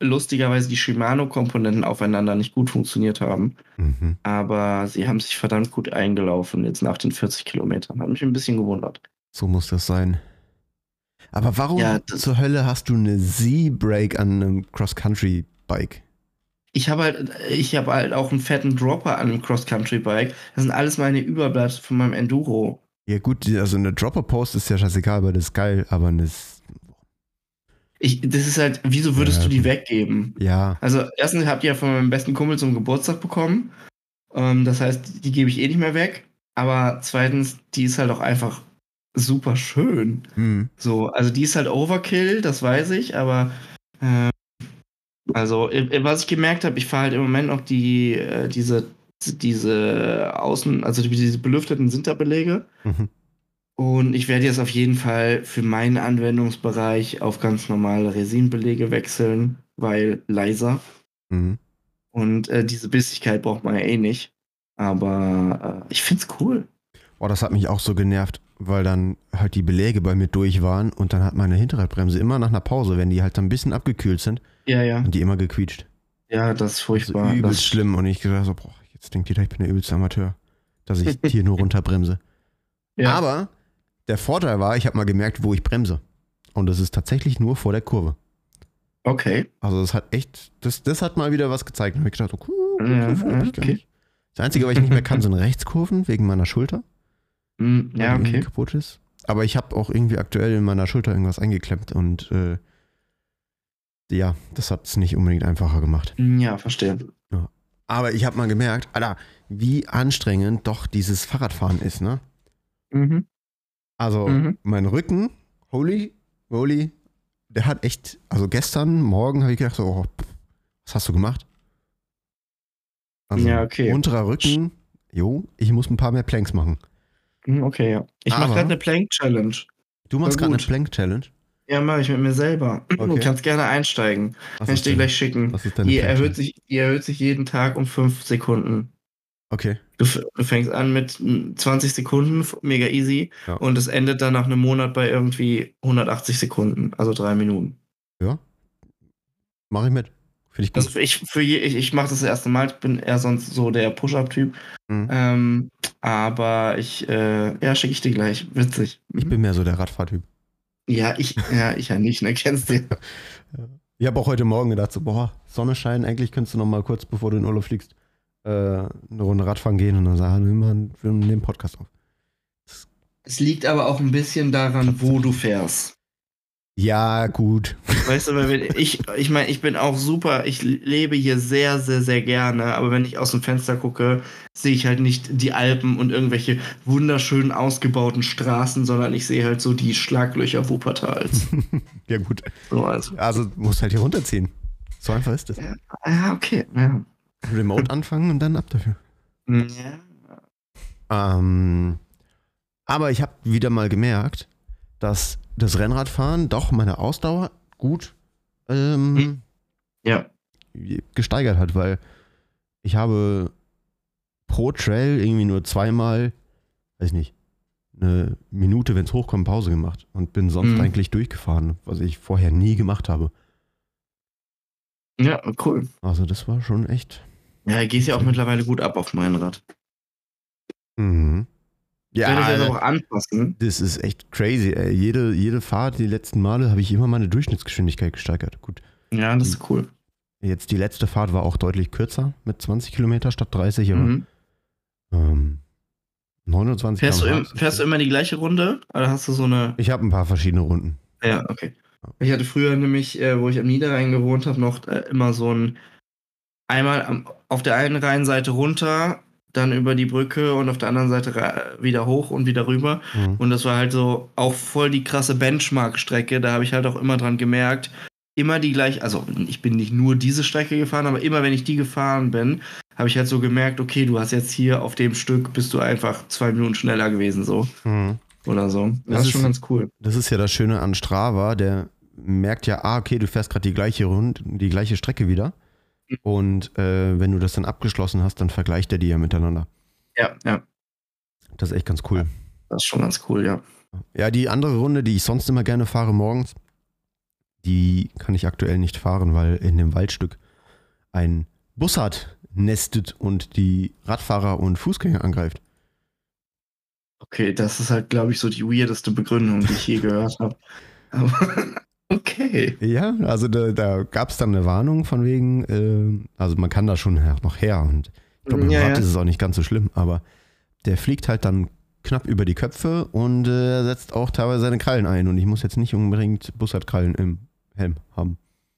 Speaker 2: lustigerweise die Shimano-Komponenten aufeinander nicht gut funktioniert haben.
Speaker 1: Mhm.
Speaker 2: Aber sie haben sich verdammt gut eingelaufen jetzt nach den 40 Kilometern. Hat mich ein bisschen gewundert.
Speaker 1: So muss das sein. Aber warum
Speaker 2: Ja,
Speaker 1: zur Hölle hast du eine Z-Brake an einem Cross-Country-Bike?
Speaker 2: Ich habe halt, ich habe halt auch einen fetten Dropper an einem Cross-Country-Bike. Das sind alles meine Überbleibsel von meinem Enduro.
Speaker 1: Ja gut, also eine Dropper-Post ist ja scheißegal, weil das ist geil, aber eine...
Speaker 2: Ich, das ist halt, wieso würdest
Speaker 1: Ja,
Speaker 2: du die weggeben?
Speaker 1: Ja,
Speaker 2: Also, erstens habt ihr ja von meinem besten Kumpel zum Geburtstag bekommen. Ähm, das heißt, die gebe ich eh nicht mehr weg. aber zweitens, die ist halt auch einfach super schön.
Speaker 1: Mhm.
Speaker 2: So, also die ist halt Overkill, das weiß ich, aber äh, also was ich gemerkt habe, ich fahre halt im Moment noch die äh, diese diese Außen, also diese belüfteten Sinterbelege.
Speaker 1: Mhm.
Speaker 2: Und ich werde jetzt auf jeden Fall für meinen Anwendungsbereich auf ganz normale Resinbelege wechseln, weil leiser.
Speaker 1: Mhm.
Speaker 2: Und äh, diese Bissigkeit braucht man ja eh nicht. Aber äh, ich find's cool.
Speaker 1: Boah, das hat mich auch so genervt, weil dann halt die Beläge bei mir durch waren und dann hat meine Hinterradbremse immer nach einer Pause, wenn die halt dann ein bisschen abgekühlt sind,
Speaker 2: Ja, ja.
Speaker 1: und die immer gequietscht.
Speaker 2: Ja, das ist furchtbar.
Speaker 1: übelst
Speaker 2: das,
Speaker 1: schlimm und ich gesagt so, boah, jetzt denkt jeder, ich bin der übelste Amateur, dass ich hier nur runterbremse.
Speaker 2: ja.
Speaker 1: Aber der Vorteil war, ich habe mal gemerkt, wo ich bremse. Und das ist tatsächlich nur vor der Kurve.
Speaker 2: okay.
Speaker 1: Also das hat echt, das, das hat mal wieder was gezeigt. Da habe ich gedacht, oh,
Speaker 2: Ja,
Speaker 1: hab ich gar
Speaker 2: okay.
Speaker 1: nicht. Das Einzige, was ich nicht mehr kann, sind Rechtskurven wegen meiner Schulter.
Speaker 2: Hm,
Speaker 1: weil
Speaker 2: ja, okay.
Speaker 1: kaputt ist. Aber ich habe auch irgendwie aktuell in meiner Schulter irgendwas eingeklemmt und äh, ja, das hat es nicht unbedingt einfacher gemacht.
Speaker 2: Hm, Ja, verstehe.
Speaker 1: Aber ich habe mal gemerkt, Alter, wie anstrengend doch dieses Fahrradfahren ist, ne?
Speaker 2: Mhm.
Speaker 1: Also
Speaker 2: Mhm.
Speaker 1: mein Rücken, holy, holy, der hat echt, also gestern Morgen habe ich gedacht, so, oh, was hast du gemacht? Also
Speaker 2: Ja, okay.
Speaker 1: unterer Rücken, jo, ich muss ein paar mehr Planks machen.
Speaker 2: Hm, Okay, ja. Ich mache gerade eine Plank-Challenge.
Speaker 1: Du machst gerade eine. Plank-Challenge.
Speaker 2: Ja, mache ich mit mir selber.
Speaker 1: Okay.
Speaker 2: Du kannst gerne einsteigen.
Speaker 1: Was
Speaker 2: Kann ich dir gleich schicken.
Speaker 1: Was ist deine
Speaker 2: Die erhöht, sich, die erhöht sich jeden Tag um 5 Sekunden.
Speaker 1: Okay.
Speaker 2: Du, du fängst an mit mm, 20 Sekunden, mega easy,
Speaker 1: Ja.
Speaker 2: und es endet dann nach einem Monat bei irgendwie 180 Sekunden, also drei Minuten.
Speaker 1: Ja. Mache ich mit. Finde ich gut.
Speaker 2: Also ich, für je, ich, ich mache das, das erste Mal, ich bin eher sonst so der Push-Up-Typ.
Speaker 1: Mhm.
Speaker 2: Ähm, aber ich, äh, ja, schicke ich dir gleich. Witzig.
Speaker 1: Ich bin mehr so der Radfahrtyp.
Speaker 2: Ja, ich, ja, ich ja nicht, ne? Kennst du?
Speaker 1: Ich habe auch heute Morgen gedacht, so, boah, Sonne scheint, eigentlich könntest du noch mal kurz, bevor du in Urlaub fliegst, äh, eine Runde Radfahren gehen und dann sagen, wir machen- wir nehmen einen Podcast auf.
Speaker 2: Es liegt aber auch ein bisschen daran, wo du fährst.
Speaker 1: Ja, gut.
Speaker 2: Weißt du, wenn ich, ich meine, ich bin auch super, ich lebe hier sehr, sehr, sehr gerne, aber wenn ich aus dem Fenster gucke, sehe ich halt nicht die Alpen und irgendwelche wunderschön ausgebauten Straßen, sondern ich sehe halt so die Schlaglöcher Wuppertals.
Speaker 1: Ja, gut.
Speaker 2: So, also.
Speaker 1: Also, du musst halt hier runterziehen. So einfach ist es.
Speaker 2: Ja, okay. Ja.
Speaker 1: Remote anfangen und dann ab dafür.
Speaker 2: ja.
Speaker 1: Ähm, aber ich habe wieder mal gemerkt, dass das Rennradfahren doch meine Ausdauer gut ähm,
Speaker 2: Hm. Ja.
Speaker 1: gesteigert hat, weil ich habe pro Trail irgendwie nur zweimal, weiß nicht, eine Minute, wenn es hochkommt, Pause gemacht und bin sonst
Speaker 2: Mhm.
Speaker 1: eigentlich durchgefahren, was ich vorher nie gemacht habe.
Speaker 2: Ja, cool.
Speaker 1: Also das war schon echt.
Speaker 2: Ja, gehst ja auch mittlerweile gut ab auf mein Rad.
Speaker 1: Mhm.
Speaker 2: Ich werde ich jetzt
Speaker 1: Ja,
Speaker 2: auch anpassen.
Speaker 1: das ist echt crazy. Ey. Jede, jede Fahrt, die letzten Male, habe ich immer meine Durchschnittsgeschwindigkeit gesteigert. Gut,
Speaker 2: Ja, das ist cool.
Speaker 1: jetzt die letzte Fahrt war auch deutlich kürzer mit 20 Kilometer statt 30, aber
Speaker 2: Mhm.
Speaker 1: ähm, 29
Speaker 2: Fährst, du, im, fährst du immer die gleiche Runde? Oder hast du so eine.
Speaker 1: Ich habe ein paar verschiedene Runden.
Speaker 2: Ja, okay. Ich hatte früher nämlich, äh, wo ich am Niederrhein gewohnt habe, noch äh, immer so ein einmal am, auf der einen Rheinseite runter, dann über die Brücke und auf der anderen Seite wieder hoch und wieder rüber.
Speaker 1: Mhm.
Speaker 2: Und das war halt so auch voll die krasse Benchmark-Strecke. Da habe ich halt auch immer dran gemerkt, immer die gleiche, also ich bin nicht nur diese Strecke gefahren, aber immer wenn ich die gefahren bin, habe ich halt so gemerkt, okay, du hast jetzt hier auf dem Stück bist du einfach zwei Minuten schneller gewesen, so
Speaker 1: Mhm.
Speaker 2: oder so. Das,
Speaker 1: Das
Speaker 2: ist
Speaker 1: ist-
Speaker 2: schon ganz cool.
Speaker 1: Das ist ja das Schöne an Strava, der merkt ja, ah, okay, du fährst gerade die gleiche Rund, die gleiche Strecke wieder.
Speaker 2: Mhm.
Speaker 1: Und äh, wenn du das dann abgeschlossen hast, dann vergleicht er die ja miteinander.
Speaker 2: Ja, ja,
Speaker 1: Das ist echt ganz cool.
Speaker 2: das ist schon ganz cool, ja.
Speaker 1: Ja, die andere Runde, die ich sonst immer gerne fahre morgens, die kann ich aktuell nicht fahren, weil in dem Waldstück ein Bussard nestet und die Radfahrer und Fußgänger angreift.
Speaker 2: Okay, das ist halt, glaube ich, so die weirdeste Begründung, die ich je gehört habe. Aber okay.
Speaker 1: Ja, also da, da gab es dann eine Warnung von wegen, äh, also man kann da schon noch her und ich glaube, mit dem
Speaker 2: Ja,
Speaker 1: Rad
Speaker 2: ja.
Speaker 1: ist es auch nicht ganz so schlimm, aber der fliegt halt dann knapp über die Köpfe und äh, setzt auch teilweise seine Krallen ein und ich muss jetzt nicht unbedingt Bussardkrallen im Helm haben.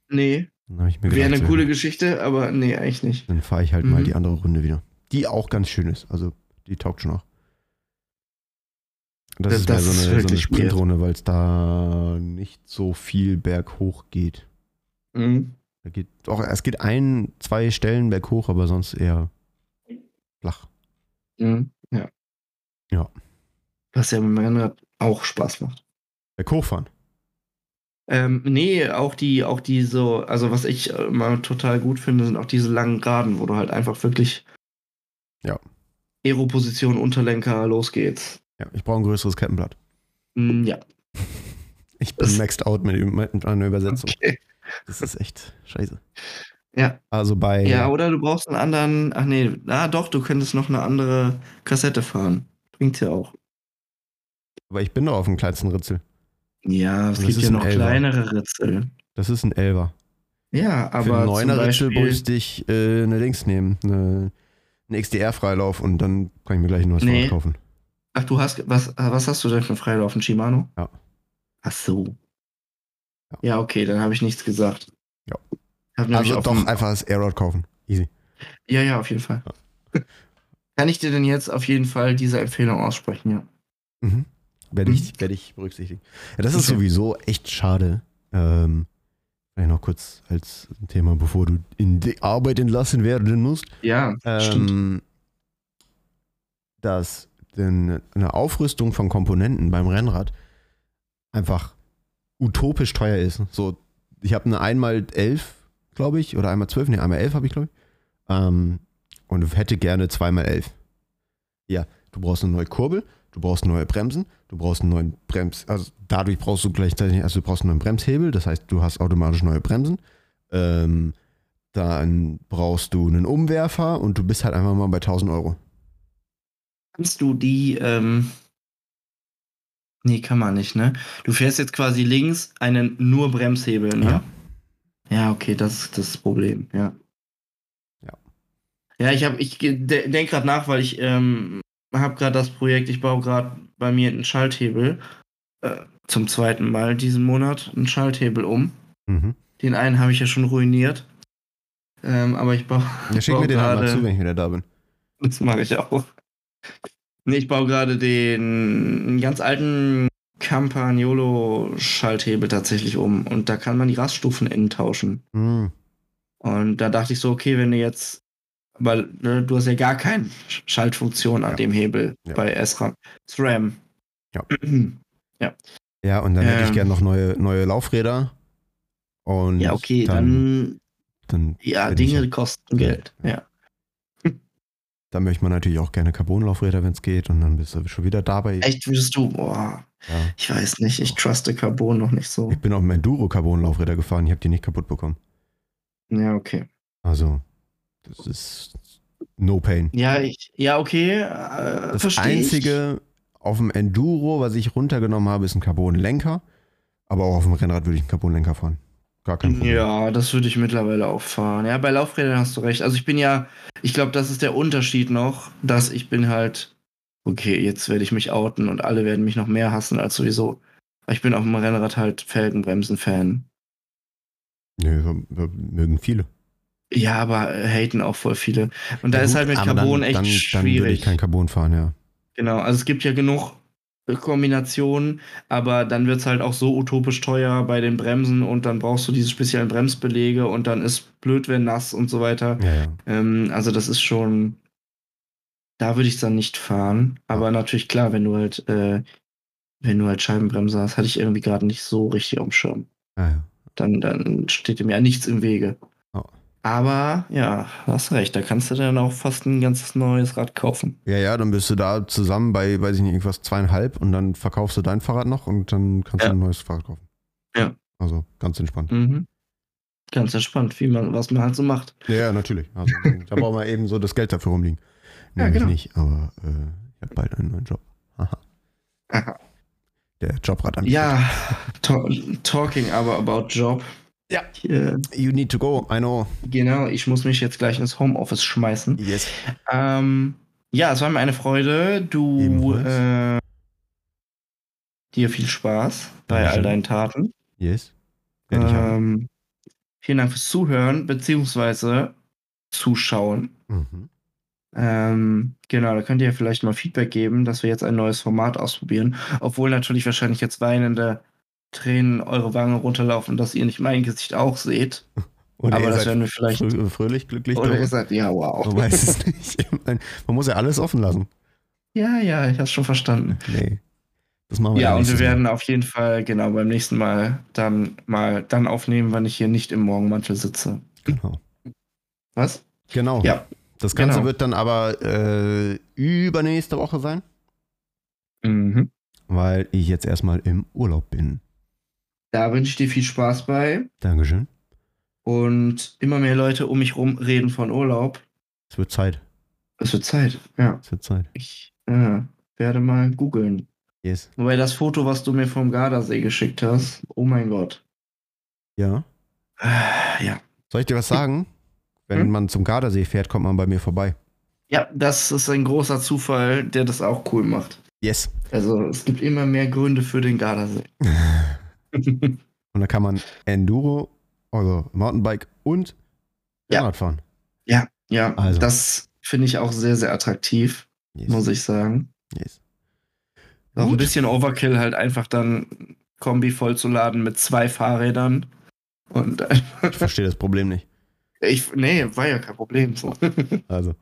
Speaker 2: Nee,
Speaker 1: ich mir
Speaker 2: wäre
Speaker 1: gedacht,
Speaker 2: eine
Speaker 1: so,
Speaker 2: coole Geschichte, aber nee, eigentlich nicht.
Speaker 1: dann fahre ich halt mal
Speaker 2: Mhm.
Speaker 1: die andere Runde wieder. Die auch ganz schön ist, also die taugt schon auch. Das,
Speaker 2: Das-
Speaker 1: ist
Speaker 2: das
Speaker 1: so
Speaker 2: ist
Speaker 1: eine, so eine. Sprintrunde, weil es da nicht so viel berghoch geht.
Speaker 2: Mhm.
Speaker 1: Da geht auch, es geht ein, zwei Stellen berghoch, aber sonst eher flach.
Speaker 2: Mhm. Ja.
Speaker 1: Ja.
Speaker 2: Was ja mit dem Rennrad auch Spaß macht.
Speaker 1: Berghochfahren.
Speaker 2: Ähm, nee, auch die, auch die so, also was ich äh, immer total gut finde, sind auch diese langen Geraden, wo du halt einfach wirklich
Speaker 1: Ja.
Speaker 2: Aero-Position, Unterlenker, los geht's.
Speaker 1: Ja, ich brauche ein größeres Kettenblatt.
Speaker 2: Mm, ja.
Speaker 1: Ich bin
Speaker 2: Das-
Speaker 1: maxed out mit, mit einer Übersetzung.
Speaker 2: Okay.
Speaker 1: Das ist echt scheiße.
Speaker 2: Ja.
Speaker 1: Also bei.
Speaker 2: Ja, oder du brauchst einen anderen, ach nee, ah doch, du könntest noch eine andere Kassette fahren. Bringt's ja auch.
Speaker 1: aber ich bin doch auf dem kleinsten Ritzel.
Speaker 2: Ja, es
Speaker 1: Das
Speaker 2: gibt ja noch
Speaker 1: Elfer.
Speaker 2: kleinere Ritzel.
Speaker 1: Das ist ein Elver.
Speaker 2: Ja,
Speaker 1: Für
Speaker 2: aber
Speaker 1: einen
Speaker 2: zum
Speaker 1: neuner Ritzel bräuchte ich äh, eine Links nehmen. Eine, einen XDR-Freilauf und dann kann ich mir gleich ein neues
Speaker 2: Nee.
Speaker 1: Fahrrad kaufen.
Speaker 2: Ach du hast, was, was hast du denn für einen Freilauf, einen Shimano?
Speaker 1: Ja.
Speaker 2: Ach so.
Speaker 1: Ja.
Speaker 2: Ja, okay, dann habe ich nichts gesagt.
Speaker 1: Ja.
Speaker 2: Hab
Speaker 1: Also doch
Speaker 2: dem-
Speaker 1: einfach das Airrod kaufen. Easy.
Speaker 2: Ja, ja, auf jeden Fall. Kann ich dir denn jetzt auf jeden Fall diese Empfehlung aussprechen, ja.
Speaker 1: Mhm. Werde ich, werde ich berücksichtigen. Ja, das ist
Speaker 2: Okay.
Speaker 1: sowieso echt schade. Ähm, vielleicht noch kurz als Thema, bevor du in die Arbeit entlassen werden musst.
Speaker 2: Ja, stimmt.
Speaker 1: Ähm, dass denn eine Aufrüstung von Komponenten beim Rennrad einfach utopisch teuer ist. So, ich habe eine einmal 11, glaube ich, oder einmal 12, nee, einmal 11 habe ich, glaube ich. Ähm, und hätte gerne zweimal 11. Ja, du brauchst eine neue Kurbel, du brauchst neue Bremsen, du brauchst einen neuen Brems, also dadurch brauchst du gleichzeitig, also du brauchst einen neuen Bremshebel, das heißt, du hast automatisch neue Bremsen. Ähm, dann brauchst du einen Umwerfer und du bist halt einfach mal bei 1000 Euro.
Speaker 2: Kannst du die, ähm, nee, kann man nicht, ne? Du fährst jetzt quasi links einen nur Bremshebel, ne?
Speaker 1: Ja.
Speaker 2: Ja, okay, das ist das Problem, ja.
Speaker 1: Ja.
Speaker 2: Ja, ich ich de denke gerade nach, weil ich ähm, habe gerade das Projekt, ich baue gerade bei mir einen Schalthebel äh, zum zweiten Mal diesen Monat einen Schalthebel um.
Speaker 1: Mhm.
Speaker 2: Den einen habe ich ja schon ruiniert. Ähm, aber ich baue.
Speaker 1: Ja, schick mir den halt mal
Speaker 2: gerade-
Speaker 1: zu, wenn ich wieder da bin.
Speaker 2: Das mache ich auch. Nee, ich baue gerade den ganz alten Campagnolo-Schalthebel tatsächlich um. Und da kann man die Raststufen innen tauschen.
Speaker 1: Hm.
Speaker 2: Und da dachte ich so, okay, wenn du jetzt. Weil ne, du hast ja gar keine Sch- Schaltfunktion an
Speaker 1: Ja.
Speaker 2: dem Hebel
Speaker 1: Ja.
Speaker 2: bei SRAM. SRAM.
Speaker 1: Ja. Ja, und dann hätte ich
Speaker 2: Ähm.
Speaker 1: gerne noch neue, neue Laufräder. Und
Speaker 2: ja, okay,
Speaker 1: dann,
Speaker 2: dann.
Speaker 1: dann,
Speaker 2: Ja,
Speaker 1: ich
Speaker 2: Dinge
Speaker 1: halt-
Speaker 2: kosten Geld. Ja.
Speaker 1: Dann möchte man natürlich auch gerne Carbonlaufräder, wenn es geht. Und dann bist du schon wieder dabei.
Speaker 2: Echt, würdest du. Boah,
Speaker 1: Ja.
Speaker 2: ich weiß nicht, ich truste Carbon noch nicht so.
Speaker 1: Ich bin auf dem Enduro Carbonlaufräder gefahren. Ich habe die nicht kaputt bekommen.
Speaker 2: Ja, okay.
Speaker 1: Also, das ist no pain.
Speaker 2: Ja, ich, ja, okay. Äh,
Speaker 1: Das
Speaker 2: verstehe ich.
Speaker 1: einzige auf dem Enduro, was ich runtergenommen habe, ist ein Carbonlenker. Aber auch auf dem Rennrad würde ich einen Carbonlenker fahren. Gar kein Problem.
Speaker 2: Ja, das würde ich mittlerweile auch fahren. Ja, bei Laufrädern hast du recht. Also ich bin ja, ich glaube, das ist der Unterschied noch, dass ich bin halt, okay, jetzt werde ich mich outen und alle werden mich noch mehr hassen als sowieso. Ich bin auf dem Rennrad halt Felgenbremsen-Fan.
Speaker 1: Nö, wir mögen viele.
Speaker 2: Ja, aber haten auch voll viele. Und da
Speaker 1: Ja,
Speaker 2: ist halt mit Carbon
Speaker 1: dann,
Speaker 2: echt
Speaker 1: dann, Dann
Speaker 2: schwierig.
Speaker 1: würde ich kein Carbon fahren, ja.
Speaker 2: Genau, also es gibt ja genug Kombinationen, aber dann wird es halt auch so utopisch teuer bei den Bremsen und dann brauchst du diese speziellen Bremsbelege und dann ist blöd, wenn nass und so weiter.
Speaker 1: Ja, ja.
Speaker 2: Ähm, also das ist schon, da würde ich dann nicht fahren, aber natürlich klar, wenn du halt, äh, wenn du halt Scheibenbremse hast, hatte ich irgendwie gerade nicht so richtig auf dem Schirm.
Speaker 1: ja.
Speaker 2: Dann, dann steht dem ja nichts im Wege. Aber ja, hast recht, da kannst du dann auch fast ein ganzes neues Rad kaufen.
Speaker 1: Ja, ja, dann bist du da zusammen bei, weiß ich nicht, irgendwas zweieinhalb und dann verkaufst du dein Fahrrad noch und dann kannst
Speaker 2: Ja.
Speaker 1: du ein neues Fahrrad kaufen.
Speaker 2: Ja.
Speaker 1: Also ganz entspannt.
Speaker 2: Mhm. Ganz entspannt, wie man, was man halt so macht.
Speaker 1: Ja, ja, natürlich. Also, da braucht man eben so das Geld dafür rumliegen.
Speaker 2: Ja,
Speaker 1: Nämlich
Speaker 2: genau.
Speaker 1: nicht, aber äh, ich habe bald einen neuen Job. Haha.
Speaker 2: Aha.
Speaker 1: Der Jobrad
Speaker 2: Ja, to talking aber about Job.
Speaker 1: Ja.
Speaker 2: Hier,
Speaker 1: You need to go, I know.
Speaker 2: genau, ich muss mich jetzt gleich ins Homeoffice schmeißen.
Speaker 1: Yes.
Speaker 2: Ähm, ja, es war mir eine Freude. Du äh, dir viel Spaß bei
Speaker 1: Dankeschön.
Speaker 2: all deinen Taten.
Speaker 1: Yes.
Speaker 2: Ähm, vielen Dank fürs Zuhören beziehungsweise Zuschauen.
Speaker 1: Mhm.
Speaker 2: Ähm, genau, da könnt ihr vielleicht mal Feedback geben, dass wir jetzt ein neues Format ausprobieren. Obwohl natürlich wahrscheinlich jetzt weinende Tränen eure Wange runterlaufen, dass ihr nicht mein Gesicht auch seht.
Speaker 1: Oder
Speaker 2: Aber das
Speaker 1: seid
Speaker 2: werden wir vielleicht.
Speaker 1: frö- fröhlich, glücklich.
Speaker 2: Oder ihr sagt, ja, wow.
Speaker 1: Man weiß es nicht. Man muss ja alles offen lassen.
Speaker 2: Ja, ja, ich hab's schon verstanden.
Speaker 1: Nee. Das machen wir
Speaker 2: Ja, und wir
Speaker 1: nächstes Mal.
Speaker 2: werden auf jeden Fall, genau, beim nächsten Mal dann mal dann aufnehmen, wenn ich hier nicht im Morgenmantel sitze.
Speaker 1: Genau.
Speaker 2: Was?
Speaker 1: Genau.
Speaker 2: Ja.
Speaker 1: Das Ganze
Speaker 2: genau.
Speaker 1: wird dann aber äh, übernächste Woche sein,
Speaker 2: Mhm.
Speaker 1: weil ich jetzt erstmal im Urlaub bin.
Speaker 2: Da wünsche ich dir viel Spaß bei.
Speaker 1: Dankeschön.
Speaker 2: Und immer mehr Leute um mich rum reden von Urlaub.
Speaker 1: Es wird Zeit.
Speaker 2: Es wird Zeit. Ja.
Speaker 1: Es wird Zeit.
Speaker 2: Ich äh, werde mal googeln.
Speaker 1: Yes.
Speaker 2: Wobei das Foto, was du mir vom Gardasee geschickt hast, oh mein Gott.
Speaker 1: Ja.
Speaker 2: Ah, Ja.
Speaker 1: Soll ich dir was sagen? Wenn
Speaker 2: Hm?
Speaker 1: man zum Gardasee fährt, kommt man bei mir vorbei.
Speaker 2: Ja, das ist ein großer Zufall, der das auch cool macht.
Speaker 1: Yes.
Speaker 2: Also es gibt immer mehr Gründe für den Gardasee.
Speaker 1: Und da kann man Enduro, also Mountainbike und
Speaker 2: Ja.
Speaker 1: Fahrrad fahren.
Speaker 2: ja, ja,
Speaker 1: Also.
Speaker 2: das finde ich auch sehr, sehr attraktiv,
Speaker 1: Yes.
Speaker 2: muss ich sagen.
Speaker 1: yes.
Speaker 2: Auch ein bisschen Overkill, halt einfach dann Kombi vollzuladen mit zwei Fahrrädern. Und
Speaker 1: Ich verstehe das Problem nicht.
Speaker 2: ich, nee, war ja kein Problem. So.
Speaker 1: Also.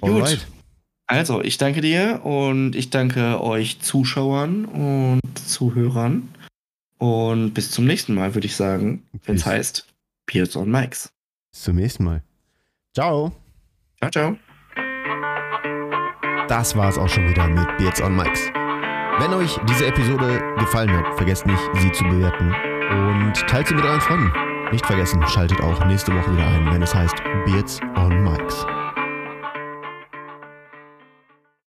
Speaker 2: Gut.
Speaker 1: Alright.
Speaker 2: Also, ich danke dir und ich danke euch Zuschauern und Zuhörern. Und bis zum nächsten Mal, würde ich sagen, wenn es heißt Peers on Mikes.
Speaker 1: Bis zum nächsten Mal. Ciao.
Speaker 2: Ciao, ciao.
Speaker 1: Das war es auch schon wieder mit Beards on Mics. Wenn euch diese Episode gefallen hat, vergesst nicht, sie zu bewerten und teilt sie mit euren Freunden. Nicht vergessen, schaltet auch nächste Woche wieder ein, wenn es heißt Beards on Mics.